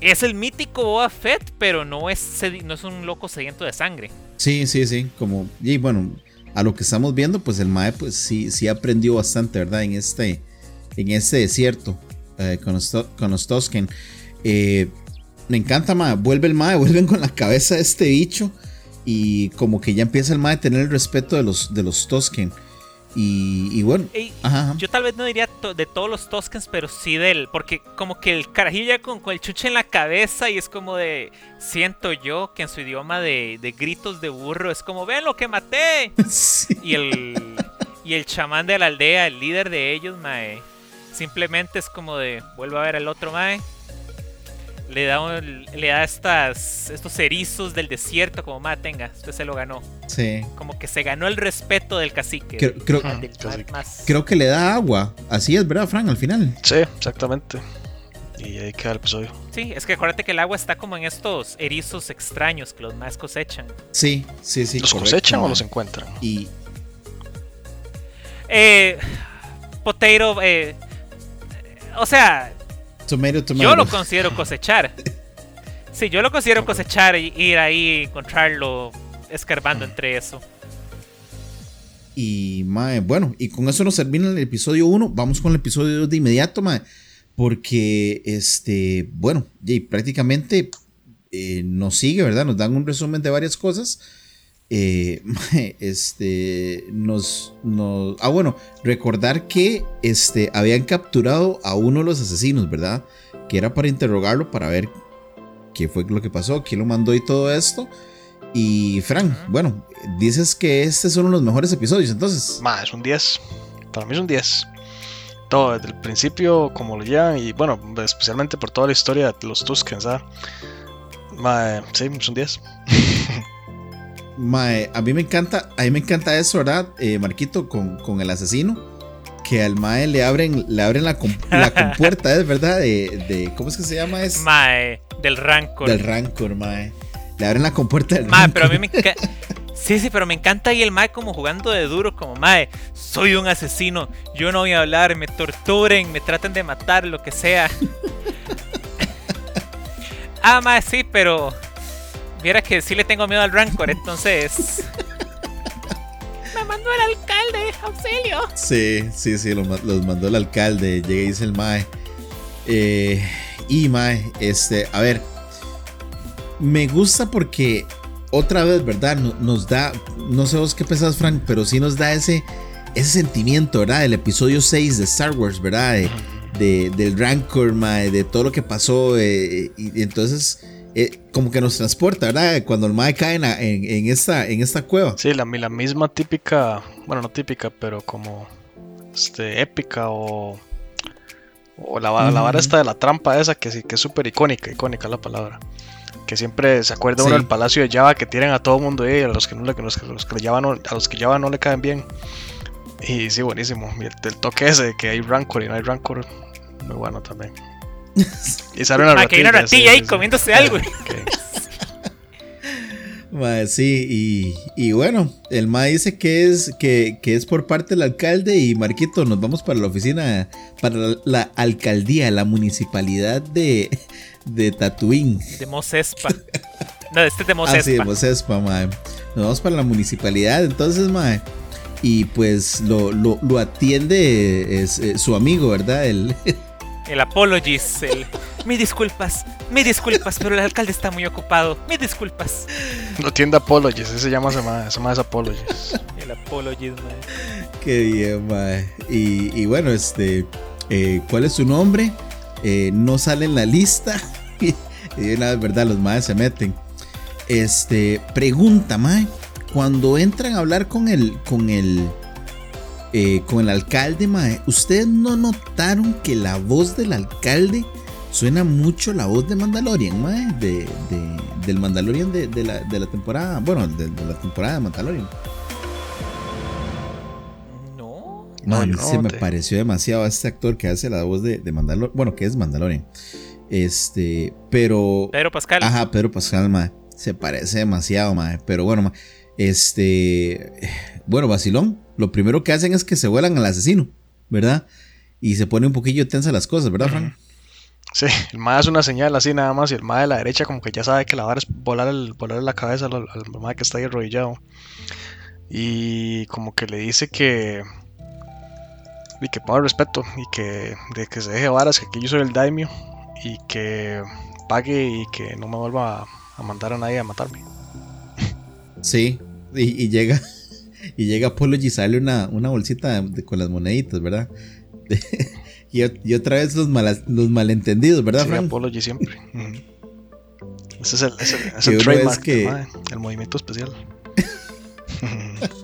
Speaker 4: El mítico Boba Fett, pero no es, no es un loco sediento de sangre.
Speaker 2: sí, sí, sí, como, y bueno, a lo que estamos viendo, pues el mae, pues sí, sí aprendió bastante, ¿verdad? En este, en este desierto, eh, con, los, con los Tosken. Eh, me encanta, mae, vuelve el mae, vuelven con la cabeza de este bicho, y como que ya empieza el mae a tener el respeto de los, de los Tosken. Y, y bueno,
Speaker 4: Ey,
Speaker 2: ajá, ajá.
Speaker 4: Yo tal vez no diría to- de todos los Toskens, pero sí del. Porque como que el carajillo ya con, con el chuche en la cabeza y es como de. Siento yo que en su idioma de, de gritos de burro es como: ¡Ven lo que maté!
Speaker 2: Sí.
Speaker 4: Y el. Y el chamán de la aldea, el líder de ellos, mae. Simplemente es como de. Vuelve a ver al otro, mae. Le da, un- le da estas, estos erizos del desierto, como, mae, tenga, usted se lo ganó.
Speaker 2: Sí.
Speaker 4: Como que se ganó el respeto del cacique.
Speaker 2: Creo, creo,
Speaker 4: del- del
Speaker 3: Cacique.
Speaker 4: más-
Speaker 2: creo que le da agua. Así es, ¿verdad, Frank? Al final.
Speaker 3: Sí, exactamente. Y ahí queda el episodio.
Speaker 4: Sí, es que acuérdate que el agua está como en estos erizos extraños que los más cosechan.
Speaker 2: Sí, sí, sí.
Speaker 3: ¿Los
Speaker 2: correcto,
Speaker 3: cosechan o los encuentran?
Speaker 2: Y
Speaker 4: Eh, potato, eh, o sea,
Speaker 2: tomato, tomato.
Speaker 4: yo lo considero cosechar. Sí, yo lo considero cosechar y ir ahí encontrarlo escarbando entre eso.
Speaker 2: Y, mae, bueno, y con eso nos termina el episodio 1. Vamos con el episodio 2 de inmediato, mae. Porque, este, bueno, y prácticamente eh, nos sigue, ¿verdad? Nos dan un resumen de varias cosas. Eh, este, nos, nos... Ah, bueno, recordar que este, habían capturado a uno de los asesinos, ¿verdad? Que era para interrogarlo, para ver qué fue lo que pasó, quién lo mandó y todo esto. Y Frank, bueno, dices que este es uno de los mejores episodios, entonces.
Speaker 3: Ma, es un 10. Para mí es un 10. Todo, desde el principio, como lo llevan, y bueno, especialmente por toda la historia de los Tuskens, ¿sabes? Ma, sí, es un 10.
Speaker 2: Mae, a mí me encanta, a mí me encanta eso, ¿verdad? Eh, Marquito, con, con, el asesino. Que al Mae le abren, le abren la, la compuerta, ¿es verdad? De, de, ¿Cómo es que se llama? Es,
Speaker 4: mae, del Rancor.
Speaker 2: Del Rancor, Mae. Le abren la compuerta del
Speaker 4: Mae, pero a mí me encanta. Sí, sí, pero me encanta ahí el Mae como jugando de duro, como Mae, soy un asesino, yo no voy a hablar, me torturen, me traten de matar, lo que sea. ah, Mae, sí, pero Viera que sí le tengo miedo al Rancor, entonces. Me mandó el alcalde, auxilio.
Speaker 2: Sí, sí, sí, los, mandó el alcalde. Llega y dice el Mae. Eh, y Mae, este, a ver. Me gusta porque otra vez, ¿verdad? Nos da, no sé vos qué pensás, Frank, pero sí nos da ese, ese sentimiento, ¿verdad? Del episodio 6 de Star Wars, ¿verdad? De, del Rancor, Mae, de todo lo que pasó. Eh, y entonces eh, como que nos transporta, ¿verdad? Cuando el Mae cae en, en, esta, en esta cueva.
Speaker 3: Sí, la, la, misma típica, bueno, no típica, pero como este, épica o, o la, la vara esta de la trampa esa que sí, que es súper icónica, icónica la palabra. Que siempre se acuerda uno del palacio de Java que tienen a todo el mundo ahí, a los que no le, los, los que Java no, a los que Java no le caen bien. Y sí, buenísimo. el, el, toque ese de que hay Rancor y no hay Rancor, muy bueno también.
Speaker 4: Y sale una ah, que hay una ratilla ahí comiéndose algo.
Speaker 2: sí, y, bueno, el Ma dice que es, que, es por parte del alcalde y Marquito, nos vamos para la oficina, para la, alcaldía, la municipalidad de, de Tatuín.
Speaker 4: De Mosespa. No, este es de Mosespa.
Speaker 2: Ah, sí, de Mosespa, Nos vamos para la municipalidad, entonces, mae. Y pues lo, lo, atiende es, su amigo, ¿verdad? El,
Speaker 4: el apologies, el... Mi disculpas, mi disculpas, pero el alcalde está muy ocupado. Mi disculpas.
Speaker 3: No tiende apologies, ese se llama, se llama, apologies.
Speaker 4: El apologies, mae.
Speaker 2: Qué bien, mae. Y, bueno, este... Eh, ¿Cuál es su nombre? Eh, no sale en la lista. y una vez, ¿verdad? Los maes se meten. Este... Pregunta, mae. Cuando entran a hablar con el... Con el eh, con el alcalde, mae. ¿Ustedes no notaron que la voz del alcalde suena mucho la voz de Mandalorian, mae? De, del Mandalorian de, la, temporada, bueno, de, la temporada de Mandalorian.
Speaker 4: No.
Speaker 2: No, se me pareció demasiado a este actor que hace la voz de, de Mandalorian. Bueno, que es Mandalorian. Este, pero.
Speaker 4: Pedro Pascal.
Speaker 2: Ajá, Pedro Pascal, mae. Se parece demasiado, mae. Pero bueno, mae. Este. Bueno, Basilón, lo primero que hacen es que se vuelan al asesino, ¿verdad? Y se pone un poquillo tensa las cosas, ¿verdad, Frank?
Speaker 3: Sí, el MAE hace una señal así nada más y el MAE de la derecha como que ya sabe que la vara es volar, el, volar la cabeza al, al que está ahí arrodillado. Y como que le dice que... Y que ponga respeto y que, de que se deje varas, que aquí yo soy el daimio y que pague y que no me vuelva a, mandar a nadie a matarme.
Speaker 2: Sí, y, y llega y llega Apolo y sale una, una bolsita con las moneditas, ¿verdad? y, otra vez los, los malentendidos, ¿verdad,
Speaker 3: sí, Apology siempre. Ese es el, ese, el trademark que... el movimiento especial.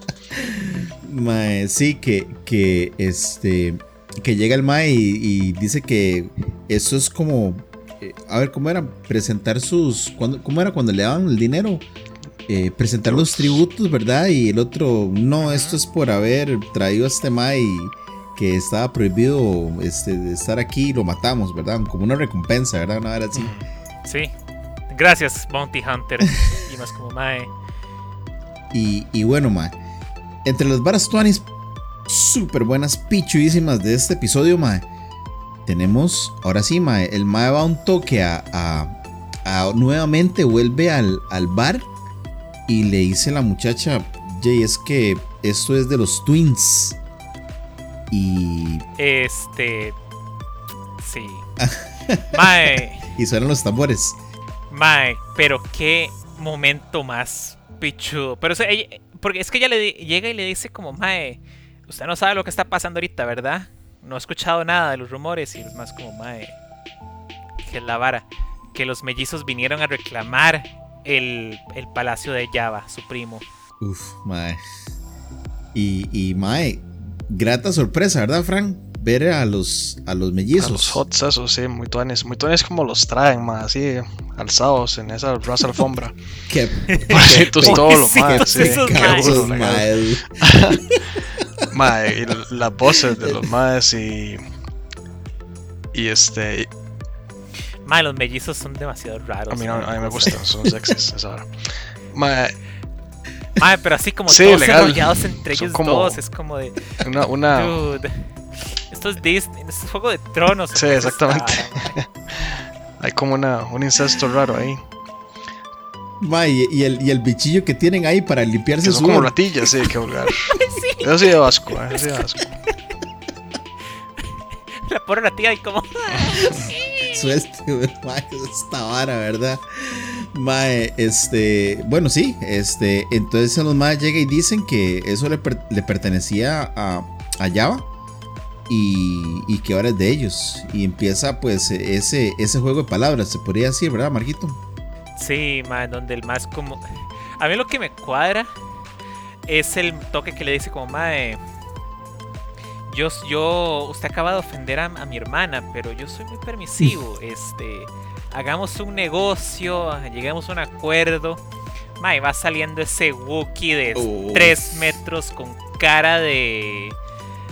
Speaker 2: mae, sí, que, que este que llega el Mae y, dice que eso es como eh, a ver cómo era presentar sus cómo era cuando le daban el dinero eh, presentar los tributos, ¿verdad? Y el otro, no, esto es por haber traído a este Mai que estaba prohibido este, de estar aquí y lo matamos, ¿verdad? Como una recompensa, ¿verdad? Una era así.
Speaker 4: Sí. Gracias, Bounty Hunter. y más como Mae.
Speaker 2: Y, bueno, Mae. Entre las varas tuanis súper buenas, pichuísimas de este episodio, Mae. Tenemos, ahora sí, Mae. El Mae va un toque a, a, nuevamente vuelve al, al bar y le dice la muchacha, Jay, es que esto es de los twins. Y.
Speaker 4: Este. Sí. Mae.
Speaker 2: y suenan los tambores.
Speaker 4: Mae, pero qué momento más pichudo. Pero porque es que ella le llega y le dice como, mae, usted no sabe lo que está pasando ahorita, ¿verdad? No he escuchado nada de los rumores y es más como, mae, que es la vara. Que los mellizos vinieron a reclamar el, el palacio de Java, su primo.
Speaker 2: Uf, mae. Y, y mae, grata sorpresa, ¿verdad, Frank? ver a los, a los mellizos. A
Speaker 3: los hots, eso sí, muy tuanes. Muy tuanes como los traen, más así, alzados en esa raza alfombra.
Speaker 2: Qué
Speaker 3: Pasitos todos los más, sí. Mae, y las voces de los más y. Y este.
Speaker 4: Mae, los mellizos son demasiado raros.
Speaker 3: A mí, a mí me gustan, son sexys, esa hora. Mae.
Speaker 4: Mae, pero así como todos enrollados entre ellos como dos, es como de.
Speaker 3: Una. una
Speaker 4: esto es Disney, esto es Juego de Tronos.
Speaker 3: Sí, exactamente. Hay como una, un incesto raro ahí.
Speaker 2: Ma, y, el, y el bichillo que tienen ahí para limpiarse
Speaker 3: son como ratillas, sí, qué vulgar. sí. Eso sí de asco, eh, eso sí de asco.
Speaker 4: La pobre ratilla y como.
Speaker 2: Suelte, esta vara, ¿verdad? Mae, este, bueno, sí, este, entonces los más llega y dicen que eso le, pertenecía a, a Java y, que ahora es de ellos. Y empieza pues ese, ese juego de palabras, se podría decir, ¿verdad, Marquito?
Speaker 4: Sí, man, donde el más como... A mí lo que me cuadra es el toque que le dice como, mae, yo, yo, usted acaba de ofender a, mi hermana, pero yo soy muy permisivo, este, hagamos un negocio, lleguemos a un acuerdo. Mae, va saliendo ese Wookiee de 3 metros con cara de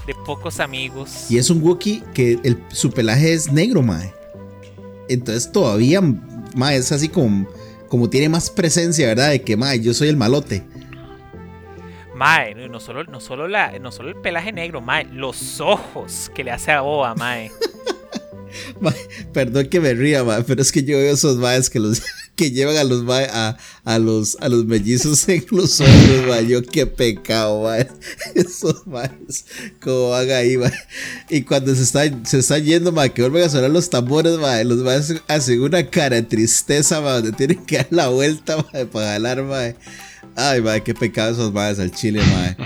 Speaker 4: de pocos amigos.
Speaker 2: Y es un Wookiee que el, su pelaje es negro, mae. Entonces todavía, mae, es así como, como tiene más presencia, ¿verdad? De que, mae, yo soy el malote.
Speaker 4: Mae, no solo, no solo, la, no solo el pelaje negro, mae, los ojos que le hace a Boa, mae.
Speaker 2: perdón que me ría, mae, pero es que yo veo esos maes que los que llevan a los a, a, los a los mellizos en los hombros, mae. Yo qué pecado, mae. Esos maes, como van ahí, mae. Y cuando se están se está yendo, mae, que vuelven a sonar los tambores, mae, los maes hacen una cara de tristeza, mae, donde tienen que dar la vuelta, mae, para ganar, mae. Ay, mae, qué pecado esos maes al chile, mae.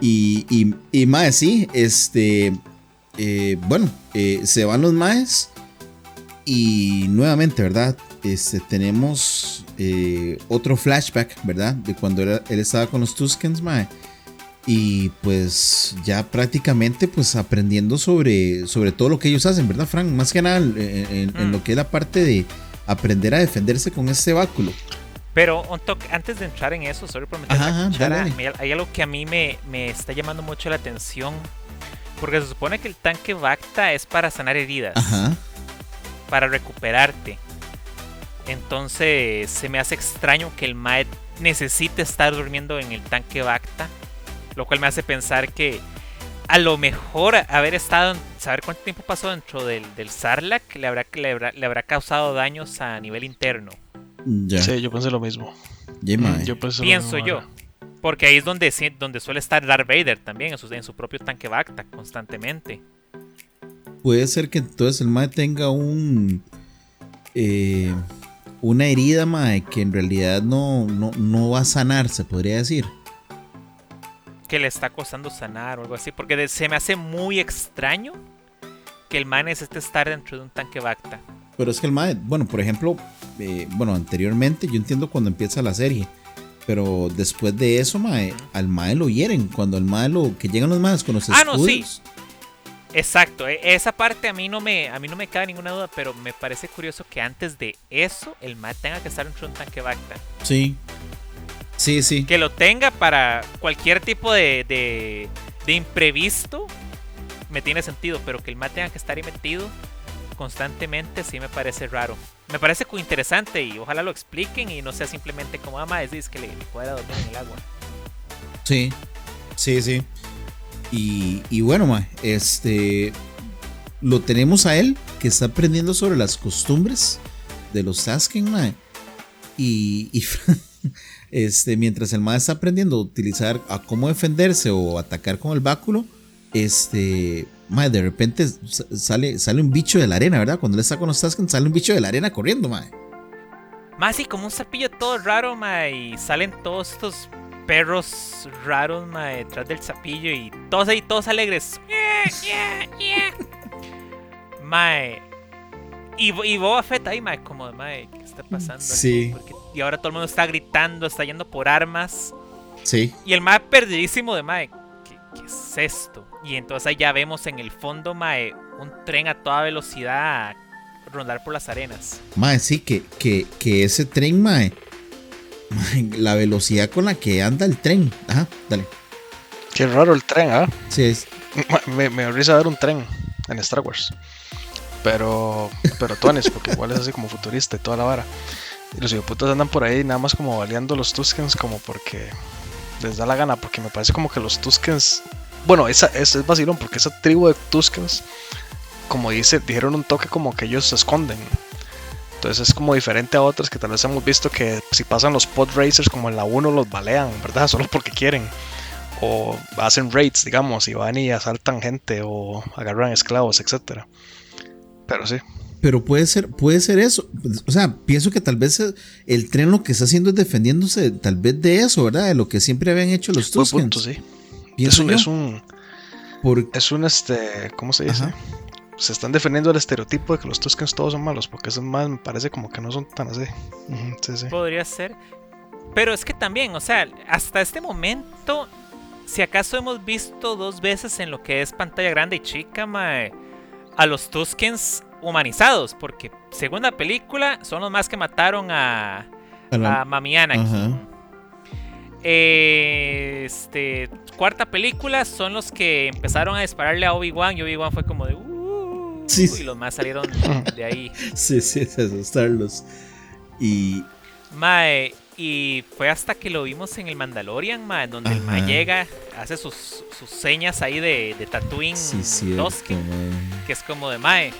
Speaker 2: Y, y, y mae, sí, este eh, bueno, eh, se van los maes. Y nuevamente, ¿verdad? Este, tenemos eh, otro flashback, ¿verdad? De cuando él, estaba con los Tuskens, mae. Y pues ya prácticamente pues aprendiendo sobre, sobre todo lo que ellos hacen, ¿verdad, Frank? Más que nada en, mm. lo que es la parte de aprender a defenderse con este báculo.
Speaker 4: Pero antes de entrar en eso, solo por hay algo que a mí me, me está llamando mucho la atención porque se supone que el tanque Bacta es para sanar heridas. Para recuperarte. Entonces se me hace extraño que el Mae necesite estar durmiendo en el tanque Bacta. Lo cual me hace pensar que a lo mejor haber estado, saber cuánto tiempo pasó dentro del, del Sarlacc le habrá, le habrá, causado daños a nivel interno.
Speaker 3: Sí, yo pensé lo mismo.
Speaker 4: yo Pienso yo. Porque ahí es donde, donde suele estar Darth Vader también, en su, en su propio tanque Bacta, constantemente.
Speaker 2: Puede ser que entonces el Mae tenga un. Eh, una herida, Mae, que en realidad no, no, va a sanar, se podría decir.
Speaker 4: Que le está costando sanar o algo así. Porque se me hace muy extraño que el Mae necesite estar dentro de un tanque Bacta.
Speaker 2: Pero es que el Mae, bueno, por ejemplo, eh, bueno, anteriormente, yo entiendo cuando empieza la serie pero después de eso, mae, al mae lo hieren. Cuando al mae lo. que llegan los maes con los escudos. Ah, no, sí.
Speaker 4: Exacto, e, esa parte a mí no me a mí no me cabe ninguna duda, pero me parece curioso que antes de eso el mae tenga que estar en un tanque Bacta.
Speaker 2: Sí. Sí, sí.
Speaker 4: Que lo tenga para cualquier tipo de, de, de imprevisto me tiene sentido, pero que el mae tenga que estar ahí metido constantemente sí me parece raro. Me parece interesante y ojalá lo expliquen y no sea simplemente como, ama, ah, es que le, pueda dormir en el agua.
Speaker 2: Sí, sí, sí. Y, bueno, ma, este. Lo tenemos a él que está aprendiendo sobre las costumbres de los Sasken, ma. Y, y este, mientras el ma está aprendiendo a utilizar a cómo defenderse o atacar con el báculo, este Madre, de repente sale, sale un bicho de la arena, ¿verdad? Cuando le con los Tasken, sale un bicho de la arena corriendo, madre.
Speaker 4: Más así como un sapillo todo raro, mae, y salen todos estos perros raros, mae, detrás del sapillo y todos ahí, todos alegres. Mae. Y, y Boba Fett ahí, mae, como de, mae, ¿qué está pasando?
Speaker 2: Sí.
Speaker 4: Porque- y ahora todo el mundo está gritando, está yendo por armas.
Speaker 2: Sí.
Speaker 4: Y el mae perdidísimo de mae, ¿qué, qué es esto? Y entonces ahí ya vemos en el fondo, mae, un tren a toda velocidad rondar por las arenas.
Speaker 2: Mae, sí, que, que, que ese tren, mae, mae, la velocidad con la que anda el tren. Ajá, dale.
Speaker 3: Qué raro el tren, ¿ah?
Speaker 2: Sí, es.
Speaker 3: Me, me risa ver un tren en Star Wars. Pero, pero Tones, porque igual es así como futurista y toda la vara. Y los putas andan por ahí nada más como baleando los Tuskens como porque les da la gana. Porque me parece como que los Tuskens. Bueno, esa, esa es vacilón porque esa tribu de Tuskens, como dice, dijeron un toque como que ellos se esconden. Entonces es como diferente a otras que tal vez hemos visto que si pasan los pod racers como en la 1 los balean, ¿verdad? Solo porque quieren o hacen raids, digamos, y van y asaltan gente o agarran esclavos, etcétera. Pero sí,
Speaker 2: Pero puede ser, puede ser eso. O sea, pienso que tal vez el tren lo que está haciendo es defendiéndose tal vez de eso, ¿verdad? De lo que siempre habían hecho los Tuskens.
Speaker 3: punto, sí. Es
Speaker 2: Pienso
Speaker 3: un,
Speaker 2: yo.
Speaker 3: es un,
Speaker 2: Por-
Speaker 3: es un, este, ¿cómo se dice?
Speaker 2: Ajá.
Speaker 3: Se están defendiendo del estereotipo de que los Tuskens todos son malos, porque esos más me parece como que no son tan así. Sí, sí.
Speaker 4: Podría ser. Pero es que también, o sea, hasta este momento, si acaso hemos visto dos veces en lo que es pantalla grande y chica, mae, a los Tuskens humanizados, porque segunda película son los más que mataron a,
Speaker 2: a la-
Speaker 4: a Mami Anakin.
Speaker 2: Ajá.
Speaker 4: Eh, este, cuarta película son los que empezaron a dispararle a Obi-Wan y Obi-Wan fue como de... "Uh",
Speaker 2: Sí, sí.
Speaker 4: y los más salieron de ahí.
Speaker 2: Sí, sí, es asustarlos. Y
Speaker 4: Mae, y fue hasta que lo vimos en el Mandalorian, mae, donde el mae
Speaker 2: Ajá.
Speaker 4: llega, hace sus, sus señas ahí de, de Tatooine
Speaker 2: sí, mae.
Speaker 4: que es como de mae.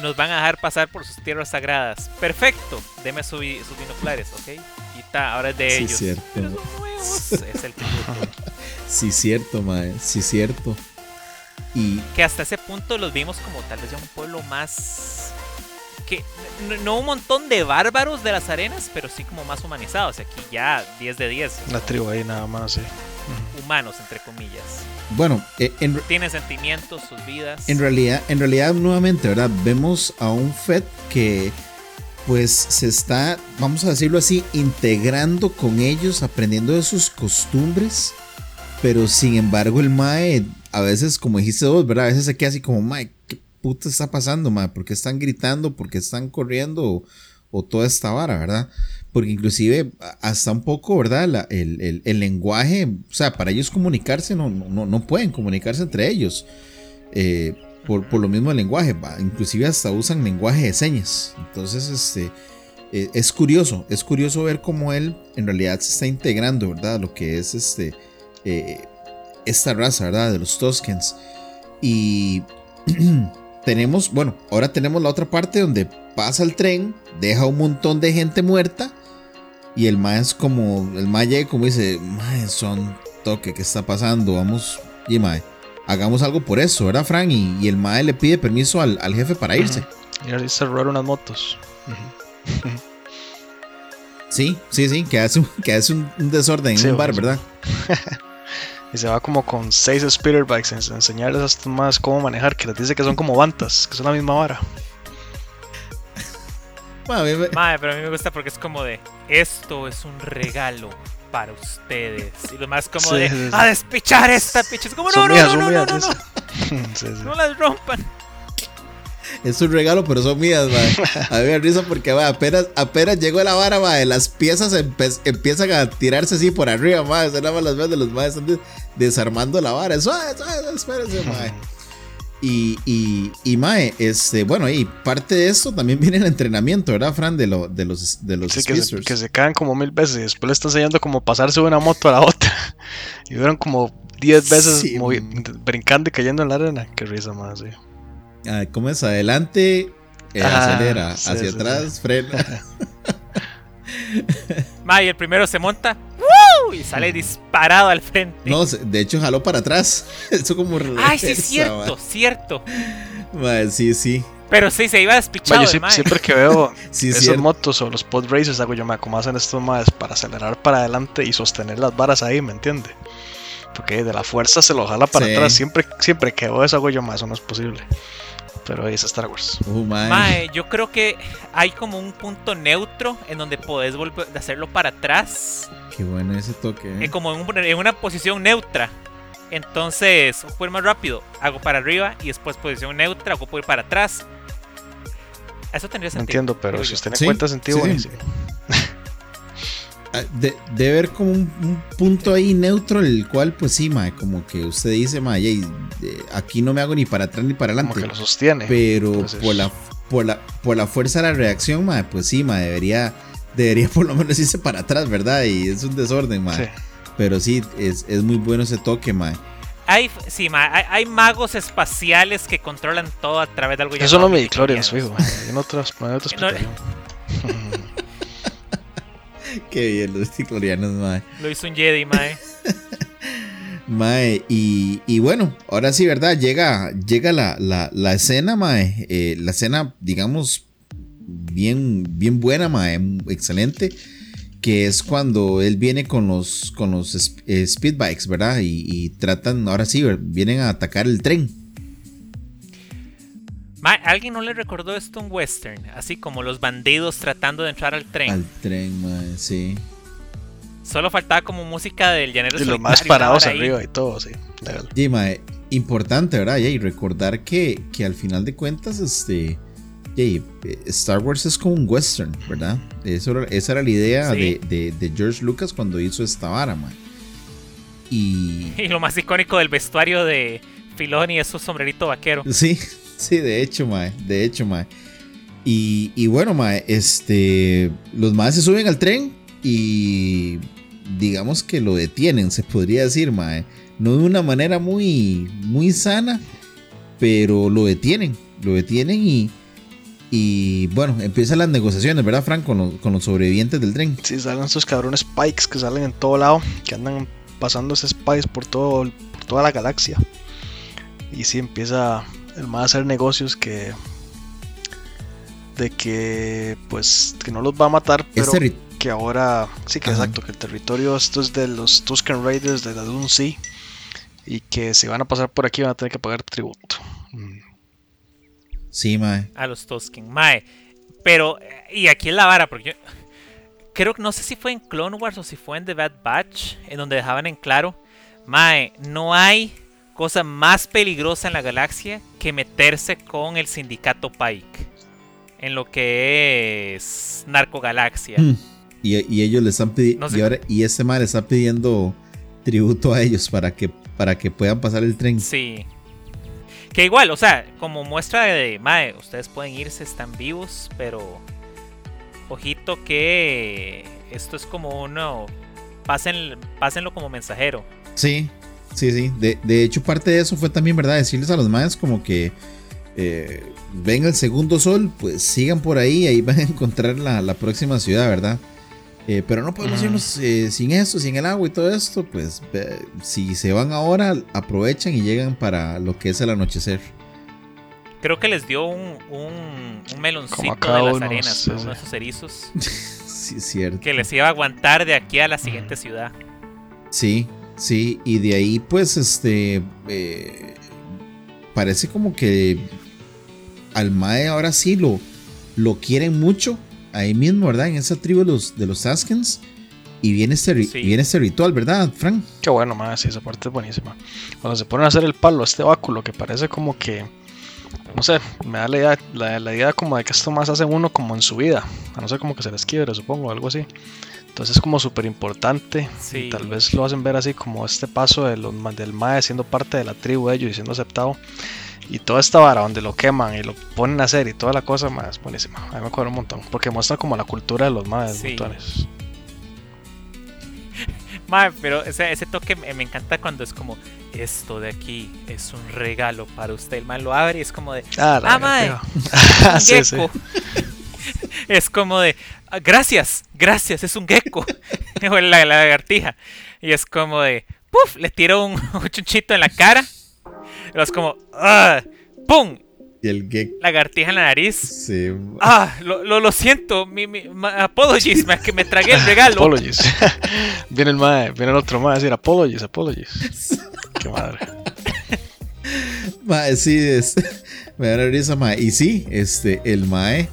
Speaker 4: Nos van a dejar pasar por sus tierras sagradas. Perfecto, deme su sus binoculares, ¿ok? Y ta, ahora es de
Speaker 2: Sí,
Speaker 4: ellos.
Speaker 2: cierto.
Speaker 4: Pero son nuevos. es el tributo.
Speaker 2: Sí, cierto, mae. Sí, cierto. Y
Speaker 4: que hasta ese punto los vimos como tal vez ya un pueblo más que no, no un montón de bárbaros de las arenas, pero sí como más humanizados. Aquí ya 10 de 10
Speaker 3: La tribu ahí nada más, sí.
Speaker 4: Humanos entre comillas.
Speaker 2: bueno, eh, en,
Speaker 4: Tienen sentimientos, sus vidas.
Speaker 2: en realidad, en realidad, nuevamente, ¿verdad? Vemos a un Fed que pues se está, vamos a decirlo así, integrando con ellos, aprendiendo de sus costumbres. Pero sin embargo, el Mae, a veces, como dijiste vos, ¿verdad? A veces se queda así como, Mae, ¿qué puta está pasando, Mae? ¿Por qué están gritando? ¿Por qué están corriendo? O, toda esta vara, ¿verdad? Porque inclusive hasta un poco, ¿verdad? El, el- lenguaje, o sea, para ellos comunicarse no, no, no pueden comunicarse entre ellos. eh, por, por lo mismo el lenguaje, inclusive hasta usan lenguaje de señas. Entonces, este, eh, es curioso, es curioso ver cómo él en realidad se está integrando, ¿verdad? Lo que es este, eh, esta raza, ¿verdad? De los Tuskens. Y tenemos, bueno, ahora tenemos la otra parte donde pasa el tren, deja un montón de gente muerta. Y el mae es como, el mae llega como dice, mae, son toque, ¿qué está pasando? Vamos, y mae, hagamos algo por eso, ¿verdad, Fran? Y, y el mae le pide permiso al, al jefe para irse.
Speaker 3: Y ahí se robaron unas motos.
Speaker 2: Sí, sí, sí, que hace, que hace un, un desorden en
Speaker 3: Sí,
Speaker 2: un bar, ¿verdad?
Speaker 3: Y se va como con seis speeder bikes a ens- a enseñarles a estos más cómo manejar, que les dice que son como bantas, que son la misma vara.
Speaker 2: Bueno, a mí me-
Speaker 4: Mae, pero a mí me gusta porque es como de esto es un regalo para ustedes. Y lo más como
Speaker 3: Sí,
Speaker 4: de
Speaker 3: sí, sí.
Speaker 4: a despichar esta picha. Es como no,
Speaker 3: son
Speaker 4: no,
Speaker 3: mías,
Speaker 4: no, no,
Speaker 3: mías.
Speaker 4: no, no, no,
Speaker 3: Sí, sí.
Speaker 4: no las rompan.
Speaker 2: Es un regalo, pero son mías, mae. A mí me risa porque mae, apenas, apenas llegó la vara, mae, las piezas empiezan a tirarse así por arriba, mae. Se nada más las ves de los mae están des- desarmando la vara. Suave, suave, espérense, mae. Y, y, y mae, este, bueno, y parte de esto también viene el entrenamiento, ¿verdad, Fran? De, lo, de los, de los
Speaker 3: Sí, que se, que se caen como mil veces y después le está enseñando como pasarse de una moto a la otra. Y duran como 10 veces
Speaker 2: Sí,
Speaker 3: brincando y cayendo en la arena. Qué risa más, sí.
Speaker 2: Ah, ¿Cómo es? Adelante, eh,
Speaker 3: Ah,
Speaker 2: acelera,
Speaker 3: sí,
Speaker 2: hacia
Speaker 3: sí,
Speaker 2: atrás, frena.
Speaker 4: Mae, y el primero se monta ¡woo! y sale disparado al frente.
Speaker 2: No, de hecho jaló para atrás. Eso como
Speaker 4: Ay, sí, cierto, cierto.
Speaker 2: mae. Mae, sí, sí.
Speaker 4: Pero sí, se iba despichado.
Speaker 3: Ma, yo siempre que veo
Speaker 2: Sí,
Speaker 3: esas
Speaker 2: cierto.
Speaker 3: motos o los pod racers, hago yo, ma, ¿cómo hacen estos más para acelerar para adelante y sostener las varas ahí, ¿me entiende? Porque de la fuerza se lo jala para
Speaker 2: Sí.
Speaker 3: atrás. Siempre, siempre que veo eso, hago yo, más eso no es posible. Pero ahí es Star Wars.
Speaker 2: Uh, mae.
Speaker 4: Mae, yo creo que hay como un punto neutro en donde podés volver a hacerlo para atrás,
Speaker 2: Qué bueno ese toque. eh.
Speaker 4: eh, como en, un- en una posición neutra. Entonces, puedo ir más rápido, hago para arriba y después posición neutra, hago puedo ir para atrás. Eso tendría
Speaker 3: No
Speaker 4: sentido.
Speaker 3: entiendo, pero si usted le
Speaker 2: Sí,
Speaker 3: encuentra sentido,
Speaker 2: sí, sí. Ah, De, haber como un, un punto ahí neutro, el cual, pues sí, mae, como que usted dice, mae, "Ey, eh, aquí no me hago ni para atrás ni para
Speaker 3: Como
Speaker 2: adelante.
Speaker 3: que lo sostiene.
Speaker 2: Pero
Speaker 3: Entonces-
Speaker 2: por la, por, la, por la fuerza de la reacción, mae, pues sí, mae, debería, debería por lo menos irse para atrás, ¿verdad? Y es un desorden, mae.
Speaker 3: Sí.
Speaker 2: Pero sí, es, es muy bueno ese toque, mae.
Speaker 4: Hay, sí, ma, hay, hay magos espaciales que controlan todo a través de algo
Speaker 3: Eso no me midichlorians,
Speaker 4: midichlorians.
Speaker 3: fijo. Hay otra,
Speaker 2: Qué bien, los ciclorianos, mae.
Speaker 4: Lo hizo un Jedi, mae.
Speaker 2: Mae, y, y bueno, ahora sí, ¿verdad? Llega, llega la, la, la escena, mae. eh, la escena, digamos, bien, bien buena, mae. Excelente. Que es cuando él viene con los, con los eh, speedbikes, ¿verdad? Y, y tratan, ahora sí, vienen a atacar el tren.
Speaker 4: Ma, ¿Alguien no le recordó esto un western? Así como los bandidos tratando de entrar al tren.
Speaker 2: Al tren, mae, sí.
Speaker 4: Solo faltaba como música del llanero
Speaker 3: Y los más parados arriba y todo, sí. legal.
Speaker 2: Importante, ¿verdad? Y recordar que, que al final de cuentas, este. y, eh, Star Wars es como un western, ¿verdad? Eso era- esa era la idea
Speaker 4: Sí.
Speaker 2: de, de- de George Lucas cuando hizo esta vara, mae. Y.
Speaker 4: Y lo más icónico del vestuario de Filoni es su sombrerito vaquero.
Speaker 2: Sí, sí, de hecho, mae. De hecho, mae. Y, y bueno, mae, este. Los maes se suben al tren y. Digamos que lo detienen, se podría decir, mae. No de una manera muy. Muy sana, pero lo detienen. Lo detienen y. Y bueno, empiezan las negociaciones, ¿verdad, Frank? Con los, con los sobrevivientes del tren.
Speaker 3: Sí, salen estos cabrones spikes que salen en todo lado, que andan pasando esos spikes por, todo, por toda la galaxia. Y sí empieza el más a hacer negocios que. de que. pues. que no los va a matar, pero
Speaker 2: Este
Speaker 3: que ahora. sí, que
Speaker 2: Ajá.
Speaker 3: exacto, que el territorio esto es de los Tusken Raiders de la Dune Sea. Y que si van a pasar por aquí van a tener que pagar tributo. Mm.
Speaker 2: Sí, mae.
Speaker 4: A los Tosken. Mae. Pero, eh, y aquí es la vara, porque yo. Creo que no sé si fue en Clone Wars o si fue en The Bad Batch, en donde dejaban en claro. Mae, no hay cosa más peligrosa en la galaxia que meterse con el sindicato Pike. En lo que es Narcogalaxia.
Speaker 2: Mm. Y, y ellos le están pidiendo.
Speaker 4: No sé.
Speaker 2: y, ahora- y mae le está pidiendo tributo a ellos para que, para que puedan pasar el tren.
Speaker 4: Sí. Que igual, o sea, como muestra de, mae, ustedes pueden irse, están vivos, pero ojito que esto es como uno, pasen, pásenlo como mensajero.
Speaker 2: Sí, sí, sí. De, de hecho, parte de eso fue también, ¿verdad? Decirles a los maes como que eh, ven el segundo sol, pues sigan por ahí, ahí van a encontrar la, la próxima ciudad, ¿verdad? Eh, pero no podemos irnos eh, sin eso, sin el agua y todo esto, pues si se van ahora, aprovechan y llegan para lo que es el anochecer.
Speaker 4: Creo que les dio un, un, un meloncito de las arenas uno de esos erizos
Speaker 2: Sí, es cierto.
Speaker 4: que les iba a aguantar de aquí a la siguiente ciudad.
Speaker 2: Sí, sí, y de ahí pues este eh, parece como que al Mae ahora sí lo, lo quieren mucho, ahí mismo, ¿verdad? En esa tribu de los, de los Askins. Y viene este,
Speaker 4: Sí.
Speaker 2: viene este ritual, ¿verdad, Frank?
Speaker 3: Qué bueno, más, sí, esa parte es buenísima. Cuando se ponen a hacer el palo, este báculo que parece como que, no sé, me da la idea, la, la idea como de que esto más hace uno como en su vida, a no ser como que se les quiebre, supongo, algo así. Entonces es como súper importante.
Speaker 4: Sí.
Speaker 3: Tal vez lo hacen ver así como este paso de los, del Mae siendo parte de la tribu de ellos y siendo aceptado. Y toda esta vara donde lo queman y lo ponen a hacer y toda la cosa más buenísima. A mí me acuerdo un montón. Porque muestra como la cultura de los Maes,
Speaker 4: Sí.
Speaker 3: montones.
Speaker 4: Mae, pero ese, ese toque me, me encanta cuando es como, esto de aquí es un regalo para usted. El man lo abre y es como de,
Speaker 3: Ah,
Speaker 4: Ah, mae.
Speaker 3: sí, sí.
Speaker 4: es como de, "Ah, gracias, gracias, es un gecko. o la, la lagartija. Y es como de, puff, le tiro un, un chunchito en la cara. Y es como, "Ah", ¡pum!
Speaker 2: Y el gecko.
Speaker 4: Lagartija en la nariz.
Speaker 2: Sí.
Speaker 4: Ah, lo, lo, lo siento. Mi, mi, ma- apologies, ma, que me tragué el regalo.
Speaker 3: Apologies. viene el mae, viene el otro mae a decir apologies, apologies. Qué madre.
Speaker 2: Mae, sí, es. Me da risa, mae. Y sí, este, el mae,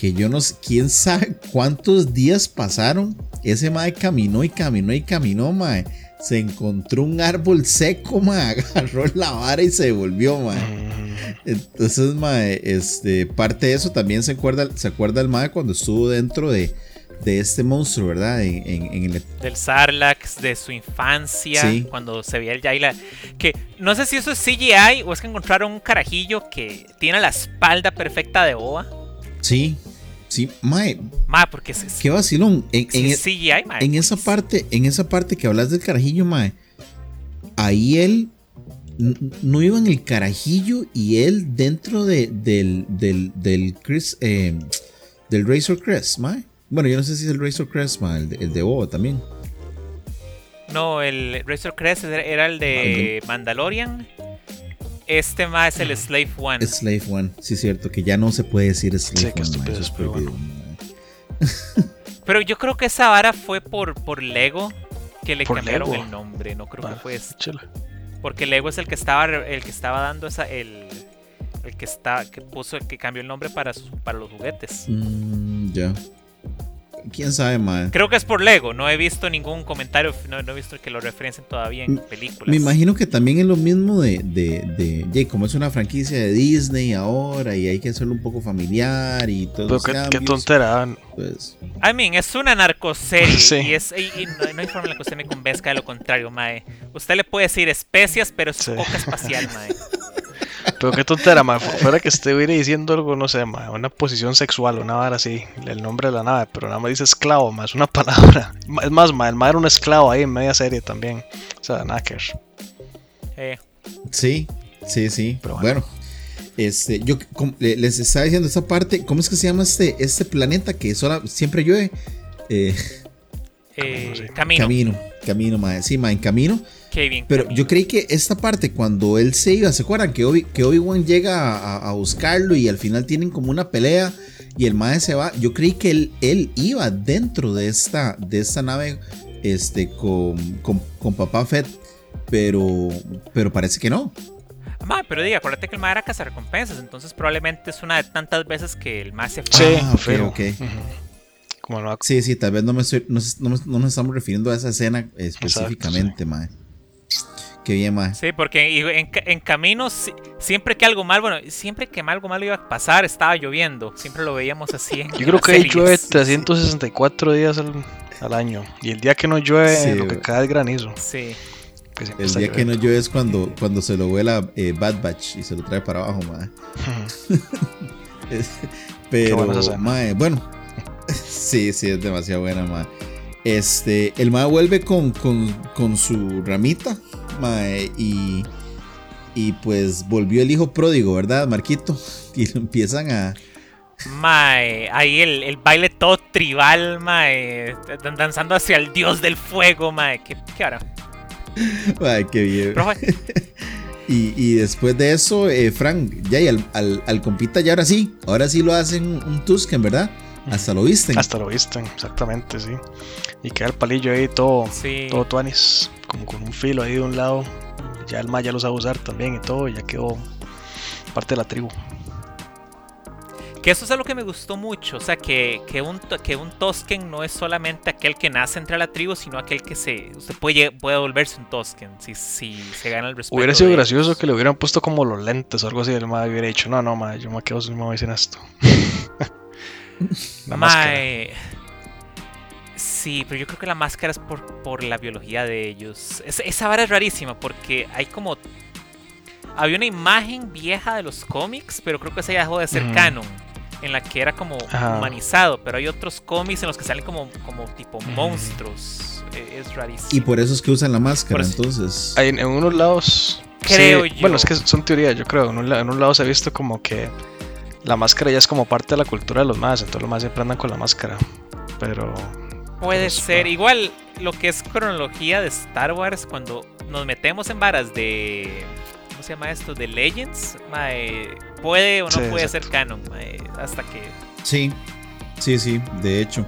Speaker 2: que yo no sé, quién sabe cuántos días pasaron. Ese mae caminó y caminó y caminó, mae. Se encontró un árbol seco, mae. Agarró la vara y se devolvió, mae.
Speaker 3: Mm,
Speaker 2: Entonces, mae, este, parte de eso también se acuerda, se acuerda el mae cuando estuvo dentro de, de este monstruo, ¿verdad? En, en- en el
Speaker 4: Del Sarlax, de su infancia,
Speaker 2: Sí.
Speaker 4: cuando se veía el Yaila. Que no sé si eso es CGI o es que encontraron un carajillo que tiene la espalda perfecta de Boa.
Speaker 2: Sí, sí, mae,
Speaker 4: Ma, porque es,
Speaker 2: qué vacilón. En, en-
Speaker 4: es CGI, ma,
Speaker 2: en esa
Speaker 4: pues,
Speaker 2: parte, en esa parte que hablas del carajillo, mae, ahí él no iba en el carajillo y él dentro de, del, del, del Chris, eh, del Razor Crest, mae. Bueno, yo no sé si es el Razor Crest, mae, el de, el de Boba también.
Speaker 4: No, el Razor Crest era- era el de Mandalorian. Este más es el Slave One.
Speaker 2: Slave One, sí es cierto, que ya no se puede decir Slave One, es
Speaker 3: pero bueno.
Speaker 4: Pero yo creo que esa vara fue por, por Lego que le
Speaker 3: ¿Por
Speaker 4: cambiaron
Speaker 3: Lego?
Speaker 4: el nombre. No creo
Speaker 3: Ah,
Speaker 4: que fue
Speaker 3: chela.
Speaker 4: Porque Lego es el que estaba el que estaba dando esa el el que está que puso el que cambió el nombre para su- para los juguetes.
Speaker 2: Mm, ya. ¿Quién sabe, mae?
Speaker 4: Creo que es por Lego, no he visto ningún comentario, no, no he visto que lo referencien todavía en películas.
Speaker 2: Me imagino que también es lo mismo de, de, de, de como es una franquicia de Disney ahora y hay que hacerlo un poco familiar y todo
Speaker 3: Pero qué, qué tontera. ah.
Speaker 2: pues,
Speaker 4: I mean, es una narcoserie
Speaker 3: Sí.
Speaker 4: y, es, y, y no, no hay forma en la que usted me convenzca de lo contrario, mae. Usted le puede decir especias, pero es
Speaker 3: Sí.
Speaker 4: coca espacial, mae.
Speaker 3: Pero qué tontera, ma. Fu- Fuera que estuviera diciendo algo, no sé, ma. Una posición sexual, una vara así. El nombre de la nave, pero nada más dice esclavo, ma. Es una palabra. Es más, ma. El ma era un esclavo ahí en media serie también. O sea, ver.
Speaker 4: Eh,
Speaker 2: sí, sí, sí.
Speaker 3: Pero
Speaker 2: bueno.
Speaker 3: bueno.
Speaker 2: este, yo les estaba diciendo esta parte, ¿cómo es que se llama este, este planeta que sola- siempre llueve? Eh,
Speaker 4: eh, camino.
Speaker 2: camino, camino, mae. Sí, mae, en camino.
Speaker 4: Qué bien.
Speaker 2: Pero
Speaker 4: Camino.
Speaker 2: yo creí que esta parte, cuando él se iba, ¿se acuerdan? Que Obi- que Obi-Wan llega a, a buscarlo y al final tienen como una pelea y el mae se va. Yo creí que él, él iba dentro de esta, de esta nave este, con, con, con papá Fett, pero, pero parece que no.
Speaker 4: Ma, pero diga, acuérdate que el ma era recompensas, entonces probablemente es una de tantas veces que el ma se fue.
Speaker 3: Sí,
Speaker 2: Ah, ok,
Speaker 3: fijo.
Speaker 2: ok.
Speaker 3: Ujú. Como no,
Speaker 2: Sí, sí, tal vez no, me estoy, no, no, no nos estamos refiriendo a esa escena específicamente, mae. Qué bien, mae.
Speaker 4: Sí, porque en, en camino, si- siempre que algo mal, bueno, siempre que algo malo iba a pasar, estaba lloviendo. Siempre lo veíamos así. en
Speaker 3: Yo creo que ahí llueve 364 días al, al año. Y el día que no llueve,
Speaker 2: Sí,
Speaker 3: lo que cae es granizo.
Speaker 4: Sí.
Speaker 2: El día que no llueve es cuando, cuando se lo vuela eh, Bad Batch y se lo trae para abajo. Es- Pero, mae, bueno. sí, sí, es demasiado buena, mae. Este, el mae vuelve con, con, con su ramita, mae, y, y pues volvió el hijo pródigo, ¿verdad, Marquito? Y lo empiezan a...
Speaker 4: Mae, ahí el, el baile todo tribal, mae, dan- danzando hacia el dios del fuego, mae. ¿Qué, qué hará?
Speaker 2: Ay, qué bien. Y, y después de eso, eh, Frank, ya y al, al, al compita ya ahora sí, ahora sí lo hacen un Tusken, ¿verdad? Hasta lo visten.
Speaker 3: Hasta lo visten, exactamente, sí. Y queda el palillo ahí todo,
Speaker 4: sí.
Speaker 3: todo tuanis, como con un filo ahí de un lado. Ya el Maya lo sabe usar también y todo, y ya quedó parte de la tribu.
Speaker 4: Que eso es algo que me gustó mucho. O sea, que, que, un, que un Tosken no es solamente aquel que nace entre la tribu, sino aquel que se. Usted puede, puede volverse un Tosken si, si se gana el respeto.
Speaker 3: Hubiera sido gracioso
Speaker 4: ellos.
Speaker 3: que le hubieran puesto como los lentes o algo así. El madre hubiera dicho, no, no, madre, yo me quedo sin me sin esto. la máscara.
Speaker 4: Sí, pero yo creo que la máscara es por, por la biología de ellos. Es- esa vara es rarísima porque hay como. Había una imagen vieja de los cómics, pero creo que esa ya dejó de ser canon. En la que era como
Speaker 3: Ajá.
Speaker 4: humanizado, pero hay otros cómics en los que salen como, como tipo monstruos. E- Es rarísimo.
Speaker 2: Y por eso es que usan la máscara,
Speaker 4: eso-
Speaker 2: entonces.
Speaker 3: Hay- en, unos lados.
Speaker 4: Creo yo.
Speaker 3: Bueno, es que son teorías, yo creo. En un, la- en un lado se ha visto como que la máscara ya es como parte de la cultura de los más. Entonces los más siempre andan con la máscara. Pero.
Speaker 4: Puede
Speaker 3: Pero
Speaker 4: ser. Igual lo que es cronología de Star Wars, cuando nos metemos en varas de. ¿Cómo se llama esto? De Legends. mae, puede o no
Speaker 3: Sí,
Speaker 4: puede
Speaker 3: exacto.
Speaker 4: ser canon, mae, hasta que
Speaker 2: Sí, sí, sí, de hecho.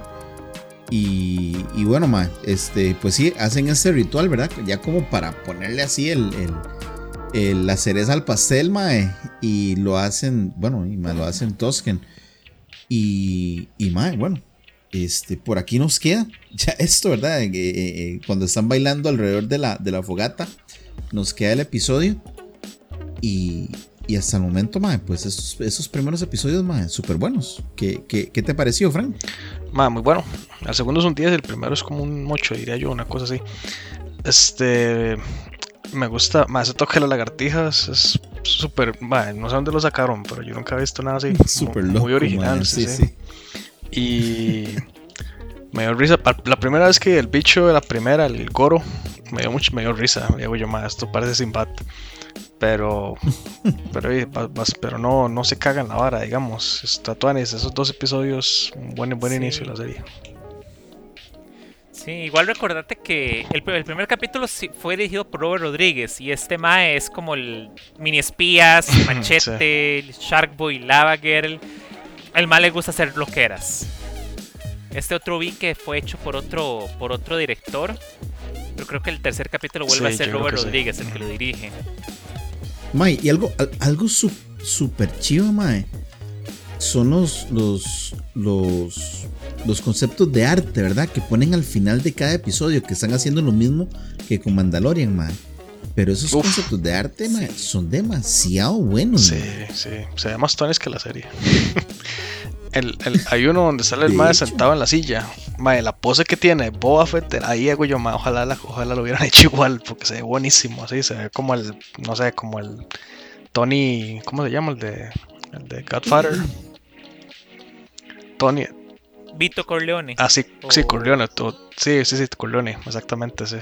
Speaker 2: Y, y bueno, ma, este, pues sí, hacen ese ritual, ¿verdad? Ya como para ponerle así el, el- el- la cereza al pastel, mae. Y lo hacen, bueno, y ma, lo hacen Tosken. Y, y mae, bueno, este, por aquí nos queda ya esto, ¿verdad? Eh, eh, eh, cuando están bailando alrededor de la, de la fogata, nos queda el episodio. Y, y hasta el momento, mae, pues esos, esos primeros episodios, mae, súper buenos. ¿Qué, qué, qué te pareció, Frank?
Speaker 3: Ma, muy bueno. El segundo es un 10, el primero es como un 8, diría yo, una cosa así. Este. Me gusta. Más ese toque de las lagartijas es súper. No sé dónde lo sacaron, pero yo nunca he visto nada así.
Speaker 2: Súper
Speaker 3: Mu-
Speaker 2: loco.
Speaker 3: Muy original, sí, sí. Y. Me dio risa. La primera vez que el bicho de la primera, el Goro, me dio mucho, me dio risa. Digo yo, más esto parece Sinbad. Pero. Pero, eh, pero no, no se cagan la vara, digamos. Estatuanes, esos dos episodios, un buen, buen
Speaker 4: Sí.
Speaker 3: inicio de la serie.
Speaker 4: Sí, igual recordate que el, el primer capítulo sí fue dirigido por Robert Rodríguez y este Mae es como el mini espías, machete, el Shark Boy, Lava Girl. El Mae le gusta hacer loqueras. Este otro vi que fue hecho por otro, por otro director. Pero creo que el tercer capítulo vuelve
Speaker 3: Sí,
Speaker 4: a ser Robert
Speaker 3: sí.
Speaker 4: Rodríguez el que lo dirige.
Speaker 2: Mae, y algo, al- algo su- súper chido, mae. Son los, los, los, los conceptos de arte, ¿verdad? Que ponen al final de cada episodio, que están haciendo lo mismo que con Mandalorian, mae. Pero esos
Speaker 3: Uf.
Speaker 2: conceptos de arte, son demasiado buenos,
Speaker 3: Sí,
Speaker 2: mae.
Speaker 3: sí, se ve más tones que la serie. el, el- hay uno donde sale el mae sentado en la silla. Mae, la pose que tiene Boba Fett, ahí hago yo, mae, ojalá, la- ojalá lo hubieran hecho igual, porque se ve buenísimo, así, se ve como el, no sé, como el Tony, ¿cómo se llama? El de, el de Godfather. Tony,
Speaker 4: Vito Corleone.
Speaker 3: ah, sí, sí, Corleone, tú- sí, sí, sí, Corleone, exactamente, sí.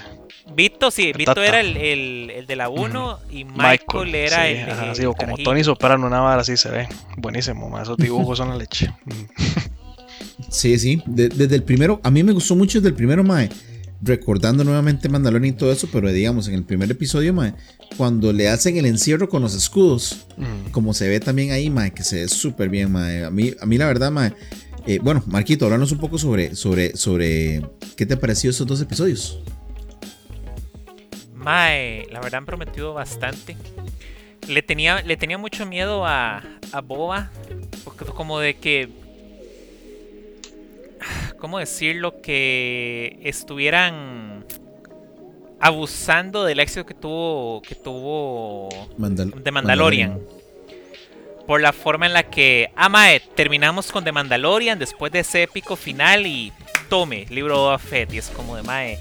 Speaker 4: Vito, sí, Vito
Speaker 3: Tata.
Speaker 4: era el, el, el de la 1 y Michael, era
Speaker 3: sí,
Speaker 4: el,
Speaker 3: ajá,
Speaker 4: el
Speaker 3: sí, o como. Tony Soprano, una vara así se ve, buenísimo, esos dibujos son la leche.
Speaker 2: Sí, sí. de- desde el primero, a mí me gustó mucho desde el primero, Mae. Recordando nuevamente Mandalorian y todo eso, pero digamos, en el primer episodio, Mae, cuando le hacen el encierro con los escudos,
Speaker 3: Mm.
Speaker 2: como se ve también ahí, Mae, que se ve súper bien, Mae. A mí, a mí la verdad, Mae. eh, bueno, Marquito, háblanos un poco sobre, sobre, sobre qué te pareció esos dos episodios.
Speaker 4: Mae, la verdad han prometido bastante. Le tenía, le tenía mucho miedo a, a Boba. Porque como de que. ¿Cómo decirlo? Que estuvieran abusando del éxito que tuvo. que tuvo.
Speaker 2: Mandal-
Speaker 4: de Mandalorian. Por la forma en la que. Ah, mae, terminamos con The Mandalorian después de ese épico final y. Tome, libro de Boba Fett. Y es como de mae.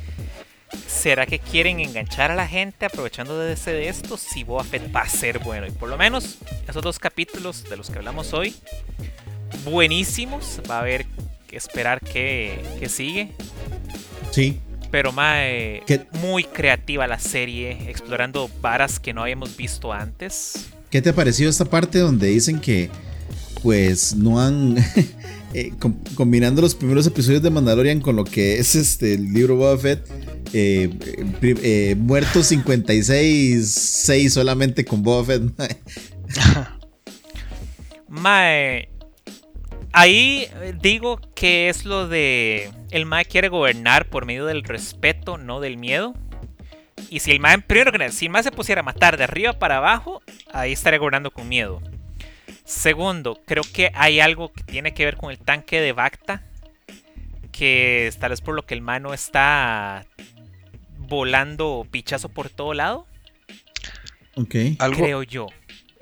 Speaker 4: ¿Será que quieren enganchar a la gente aprovechando de ese de esto? Si Boba Fett va a ser bueno. Y por lo menos esos dos capítulos de los que hablamos hoy, buenísimos. Va a haber esperar que, que sigue.
Speaker 2: Sí.
Speaker 4: Pero mae,
Speaker 2: ¿Qué?
Speaker 4: muy creativa la serie, explorando varas que no habíamos visto antes.
Speaker 2: ¿Qué te pareció esta parte donde dicen que, pues, no han. eh, com- combinando los primeros episodios de Mandalorian con lo que es este el libro Boba Fett, eh, eh, muertos 56, 6 solamente con Boba Fett.
Speaker 4: Mae, ahí eh, digo que es lo de el Mae quiere gobernar por medio del respeto, no del miedo. Y si el Mae, primero que nada, si el Mae se pusiera a matar de arriba para abajo, ahí estaría gobernando con miedo. Segundo, creo que hay algo que tiene que ver con el tanque de Bacta. Que tal vez por lo que el Mae no está volando pichazo por todo lado.
Speaker 2: ok.
Speaker 3: Algo,
Speaker 4: Creo yo.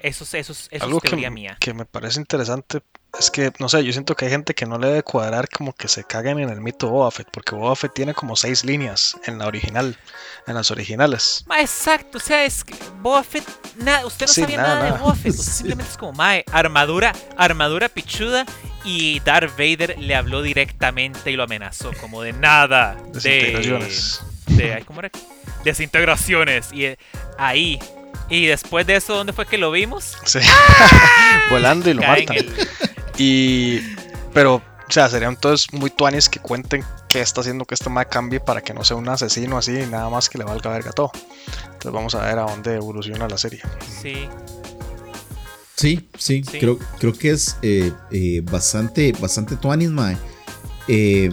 Speaker 4: Eso, es- eso, es- eso
Speaker 3: algo
Speaker 4: es
Speaker 3: que,
Speaker 4: mía.
Speaker 3: que me parece interesante es que, no sé, yo siento que hay gente que no le debe cuadrar como que se caguen en el mito Boba Fett, porque Boba Fett tiene como seis líneas en la original, en las originales.
Speaker 4: Ma, exacto, o sea, es que Boba Fett, nada, usted no
Speaker 3: Sí,
Speaker 4: sabía
Speaker 3: nada,
Speaker 4: nada, de. Boba Fett, usted
Speaker 2: Sí.
Speaker 4: simplemente es como, mae, armadura, armadura pichuda y Darth Vader le habló directamente y lo amenazó, como de nada, de,
Speaker 3: Desintegraciones.
Speaker 4: de, ¿cómo era? Desintegraciones, y eh, ahí, y después de eso, ¿dónde fue que lo vimos?
Speaker 3: Sí. Volando y lo matan.
Speaker 4: el-
Speaker 3: Y. Pero, o sea, serían entonces muy tuanes que cuenten qué está haciendo que este mae cambie para que no sea un asesino así y nada más que le valga verga todo. Entonces vamos a ver a dónde evoluciona la serie.
Speaker 4: Sí,
Speaker 2: Sí, sí, Creo, creo que es eh, eh, bastante, bastante tuanis, mae. Eh,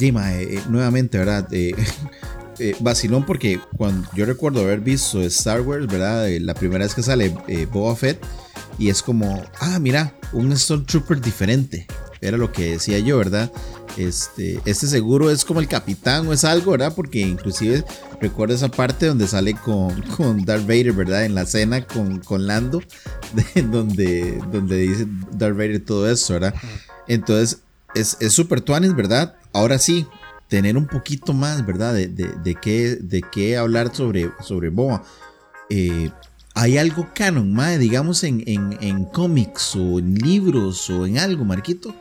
Speaker 2: eh nuevamente, ¿verdad? vacilón porque cuando yo recuerdo haber visto Star Wars, ¿verdad? la primera vez que sale Boba Fett y es como, ah, mira, un Stormtrooper diferente. Era lo que decía yo, ¿verdad? Este, este seguro es como el capitán o es algo, ¿verdad? Porque inclusive recuerdo esa parte donde sale con, con Darth Vader, ¿verdad? En la cena con, con Lando, donde, donde dice Darth Vader todo eso, ¿verdad? Entonces, es súper tuanis, ¿verdad? Ahora sí, tener un poquito más, ¿verdad? De, de, qué, de qué hablar sobre, sobre Boa. Eh, ¿Hay algo canon, más digamos, en, en, en cómics o en libros o en algo, Marquito?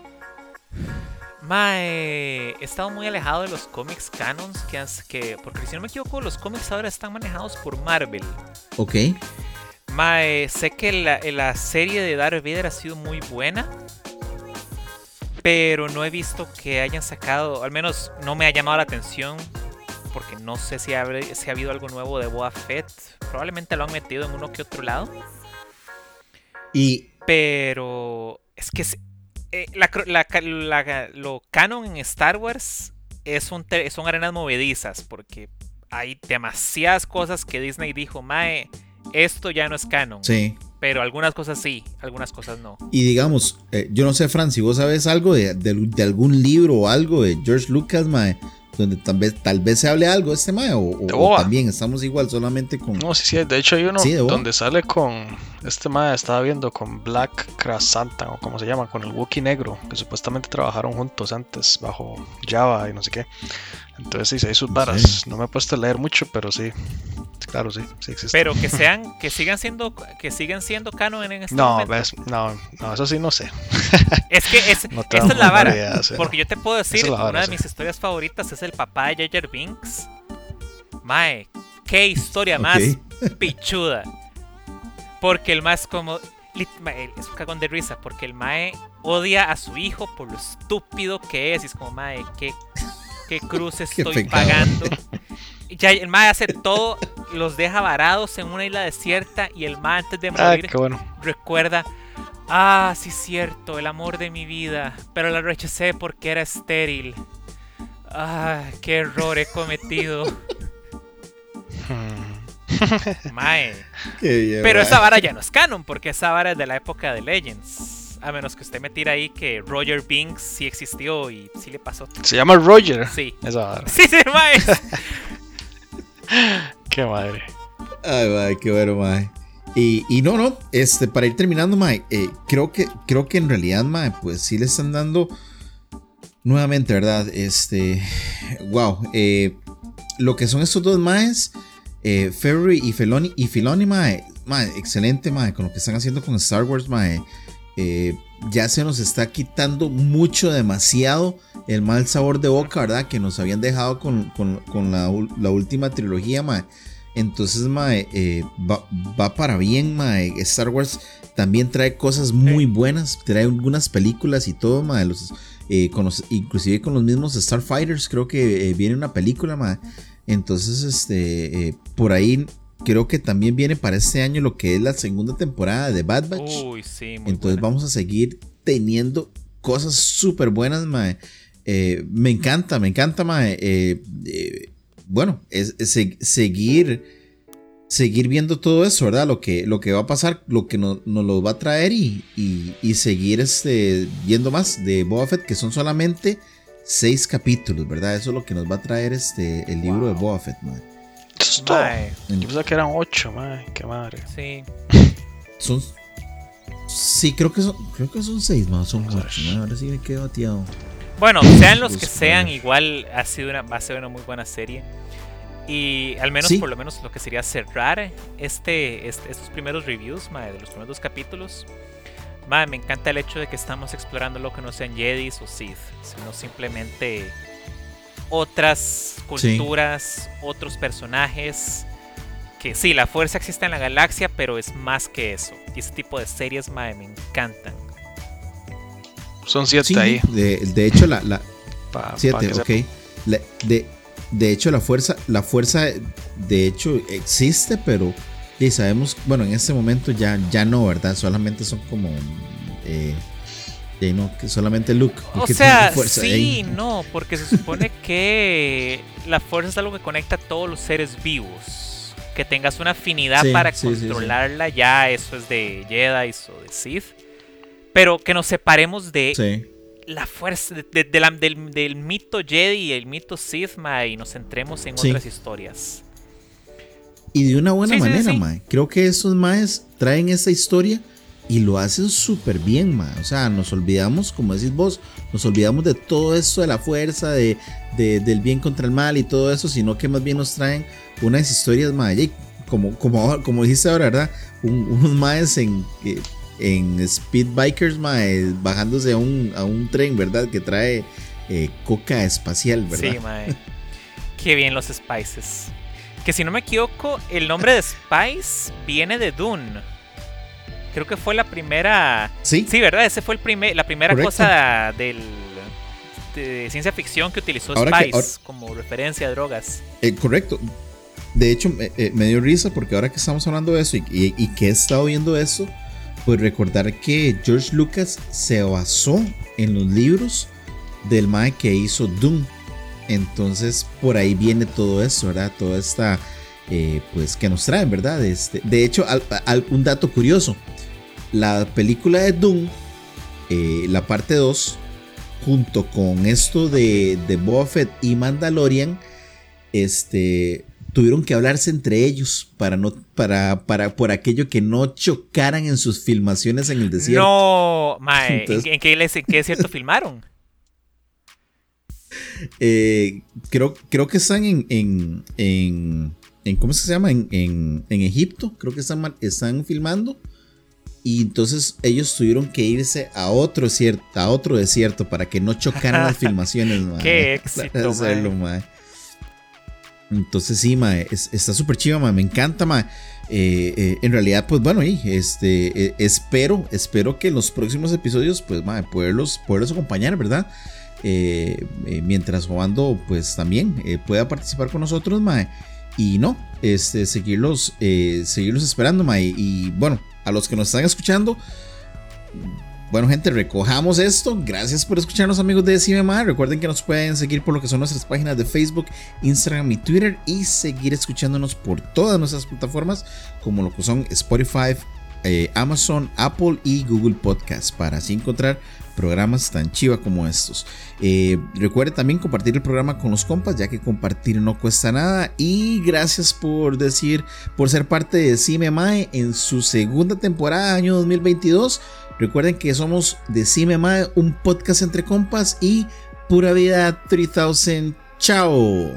Speaker 4: Mae, he estado muy alejado de los cómics canons que, que porque si no me equivoco los cómics ahora están manejados por Marvel.
Speaker 2: Ok.
Speaker 4: Mae, sé que la, la serie de Darth Vader ha sido muy buena, pero no he visto que hayan sacado, al menos no me ha llamado la atención, porque no sé si ha, si ha habido algo nuevo de Boa Fett. Probablemente lo han metido en uno que otro lado.
Speaker 2: Y...
Speaker 4: Pero es que eh, lo canon en Star Wars es un son arenas movedizas porque hay demasiadas cosas que Disney dijo, Mae, esto ya no es canon.
Speaker 2: Sí.
Speaker 4: Pero algunas cosas sí, algunas cosas no.
Speaker 2: Y digamos, eh, yo no sé, Fran, si vos sabes algo de, de, algún libro o algo de George Lucas, Mae, donde tal vez, tal vez se hable algo de este Mae, o, también estamos igual solamente con...
Speaker 3: No, sí, sí, de hecho hay uno donde sale con, este Mae estaba viendo con Black Santa o como se llama, con el Wookiee negro, que supuestamente trabajaron juntos antes bajo Java y no sé qué. Entonces sí, hay sus varas. No me he puesto a leer mucho, pero sí. Claro, sí, sí existe.
Speaker 4: Pero que sean, que sigan siendo, que sigan siendo canon en este
Speaker 3: no,
Speaker 4: momento.
Speaker 3: Ves, no, no, eso sí no sé.
Speaker 4: Es que es, esta es la vara. porque yo te puedo decir, una de mis historias favoritas es el papá de Jar Binks. Mae, qué historia más pichuda. Porque el más como es un cagón de risa porque el Mae odia a su hijo por lo estúpido que es. Y es como, Mae, qué qué cruz estoy pagando. Ya el mae hace todo, los deja varados en una isla desierta y el mae antes de morir recuerda, ah, sí cierto, el amor de mi vida, pero la rechacé porque era estéril. Ah, qué error he cometido. mae. Pero esa vara ya no es canon porque esa vara es de la época de Legends. A menos que usted me tire ahí que Roger Binks sí existió y sí le pasó.
Speaker 3: ¿Se llama Roger?
Speaker 4: Sí.
Speaker 3: Esa
Speaker 4: Sí, sí, mae.
Speaker 3: qué madre.
Speaker 2: Ay, mae, qué bueno, mae. Y, y, no, no, este, para ir terminando, mae, eh, creo, que, creo que en realidad, mae, pues sí le están dando nuevamente, ¿verdad? Este, wow, eh, lo que son estos dos maes, eh, Ferry y Filoni, y Filoni, mae, mae, excelente, mae, con lo que están haciendo con Star Wars, mae. Eh, ya se nos está quitando mucho, demasiado el mal sabor de boca, ¿verdad? Que nos habían dejado con, la, última trilogía, mae. Entonces, mae, eh, va, para bien, mae. Star Wars también trae cosas muy buenas, trae algunas películas y todo, mae. Los, eh, inclusive con los mismos Starfighters, creo que viene una película, mae. Entonces, este, por ahí creo que también viene para este año lo que es la segunda temporada de Bad Batch.
Speaker 4: Uy, sí,
Speaker 2: Entonces vamos a seguir teniendo cosas súper buenas, mae. Eh, me encanta, me encanta, mae. Eh, eh, bueno, es, seguir seguir viendo todo eso, ¿verdad? Lo que, lo que va a pasar, lo que nos, lo va a traer y, y, seguir este, viendo más de Boba Fett, que son solamente seis capítulos, ¿verdad? Eso es lo que nos va a traer este, el libro de Boba Fett, mae.
Speaker 3: Eso es todo. Yo pensaba que eran ocho, madre. Qué madre.
Speaker 4: Sí.
Speaker 2: Son. Sí, creo que son, creo que son seis, más son. Ahora sí me quedo bateado.
Speaker 4: Bueno, sean los que sean, igual ha sido una, va a ser una muy buena serie. Y al menos, por lo menos, lo que sería cerrar este, este estos primeros reviews, madre, de los primeros dos capítulos. Madre, me encanta el hecho de que estamos explorando lo que no sean Jedis o Sith, sino simplemente otras culturas, otros personajes. Que sí, la fuerza existe en la galaxia, pero es más que eso. Y ese tipo de series me encantan.
Speaker 3: Son siete ahí.
Speaker 2: De, hecho, la. la siete, ok. de, de hecho, la fuerza, la fuerza, de hecho, existe, pero Y sabemos, bueno, en este momento ya, ya no, ¿verdad? Solamente son como. Eh, no, que solamente Luke.
Speaker 4: O sea, sí, no, porque se supone que la fuerza es algo que conecta a todos los seres vivos. Que tengas una afinidad para controlarla, ya eso es de Jedi o de Sith. Pero que nos separemos de la fuerza, del, mito Jedi y el mito Sith, y nos centremos en otras historias.
Speaker 2: Y de una buena manera, Mae. Creo que esos Maes traen esa historia y lo hacen súper bien, ma. O sea, nos olvidamos, como decís vos, nos olvidamos de todo esto de la fuerza, de, del bien contra el mal y todo eso, sino que más bien nos traen unas historias, ma. como, como, como dijiste ahora, ¿verdad? unos maes en, en Speed Bikers, ma, bajándose a un, a un tren, ¿verdad? Que trae eh, coca espacial, ¿verdad?
Speaker 4: Sí, ma. Qué bien los Spices. Que si no me equivoco, el nombre de Spice viene de Dune. Creo que fue la primera.
Speaker 2: Sí.
Speaker 4: Sí, ¿verdad? Ese fue el primer, la primera cosa del, de ciencia ficción que utilizó Spice como referencia a drogas.
Speaker 2: Eh, correcto. De hecho, eh, me dio risa porque ahora que estamos hablando de eso y, que he estado viendo eso, pues recordar que George Lucas se basó en los libros del Mae que hizo Doom. Entonces, por ahí viene todo eso, ¿verdad? Toda esta. Eh, pues que nos traen, ¿verdad? Este, de hecho, un dato curioso la película de Doom, eh, la parte 2, junto con esto de, de Boba Fett y Mandalorian, este, tuvieron que hablarse entre ellos para no para, para por aquello que no chocaran en sus filmaciones en el desierto.
Speaker 4: No, mae, ¿en, qué, desierto filmaron?
Speaker 2: Eh, creo, creo que están en, en, en, ¿cómo se llama? En, en, Egipto, creo que están, están filmando. Y entonces ellos tuvieron que irse a otro, desierto, a otro desierto para que no chocaran las filmaciones.
Speaker 4: Qué éxito,
Speaker 2: Entonces sí, ma, está súper chiva, ma, me encanta, ma. Eh, eh, en realidad, pues bueno, y este, eh, espero, espero que en los próximos episodios, pues, ma, poderlos, poderlos acompañar, ¿verdad? mientras jugando, pues también pueda participar con nosotros, ma. Y no, este, seguirlos, seguirlos esperando, ma. y bueno, a los que nos están escuchando. Bueno, gente, recojamos esto. Gracias por escucharnos, amigos de CMMA. Recuerden que nos pueden seguir por lo que son nuestras páginas de Facebook, Instagram y Twitter. Y seguir escuchándonos por todas nuestras plataformas, como lo que son Spotify, eh, Amazon, Apple y Google Podcast, para así encontrar programas tan chiva como estos. Eh, recuerde también compartir el programa con los compas, ya que compartir no cuesta nada. Y gracias por decir, por ser parte de CMMAE en su segunda temporada, año 2022. Recuerden que somos de CMMAE, un podcast entre compas y Pura Vida 3000. Chao.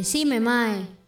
Speaker 5: Decime, Mae.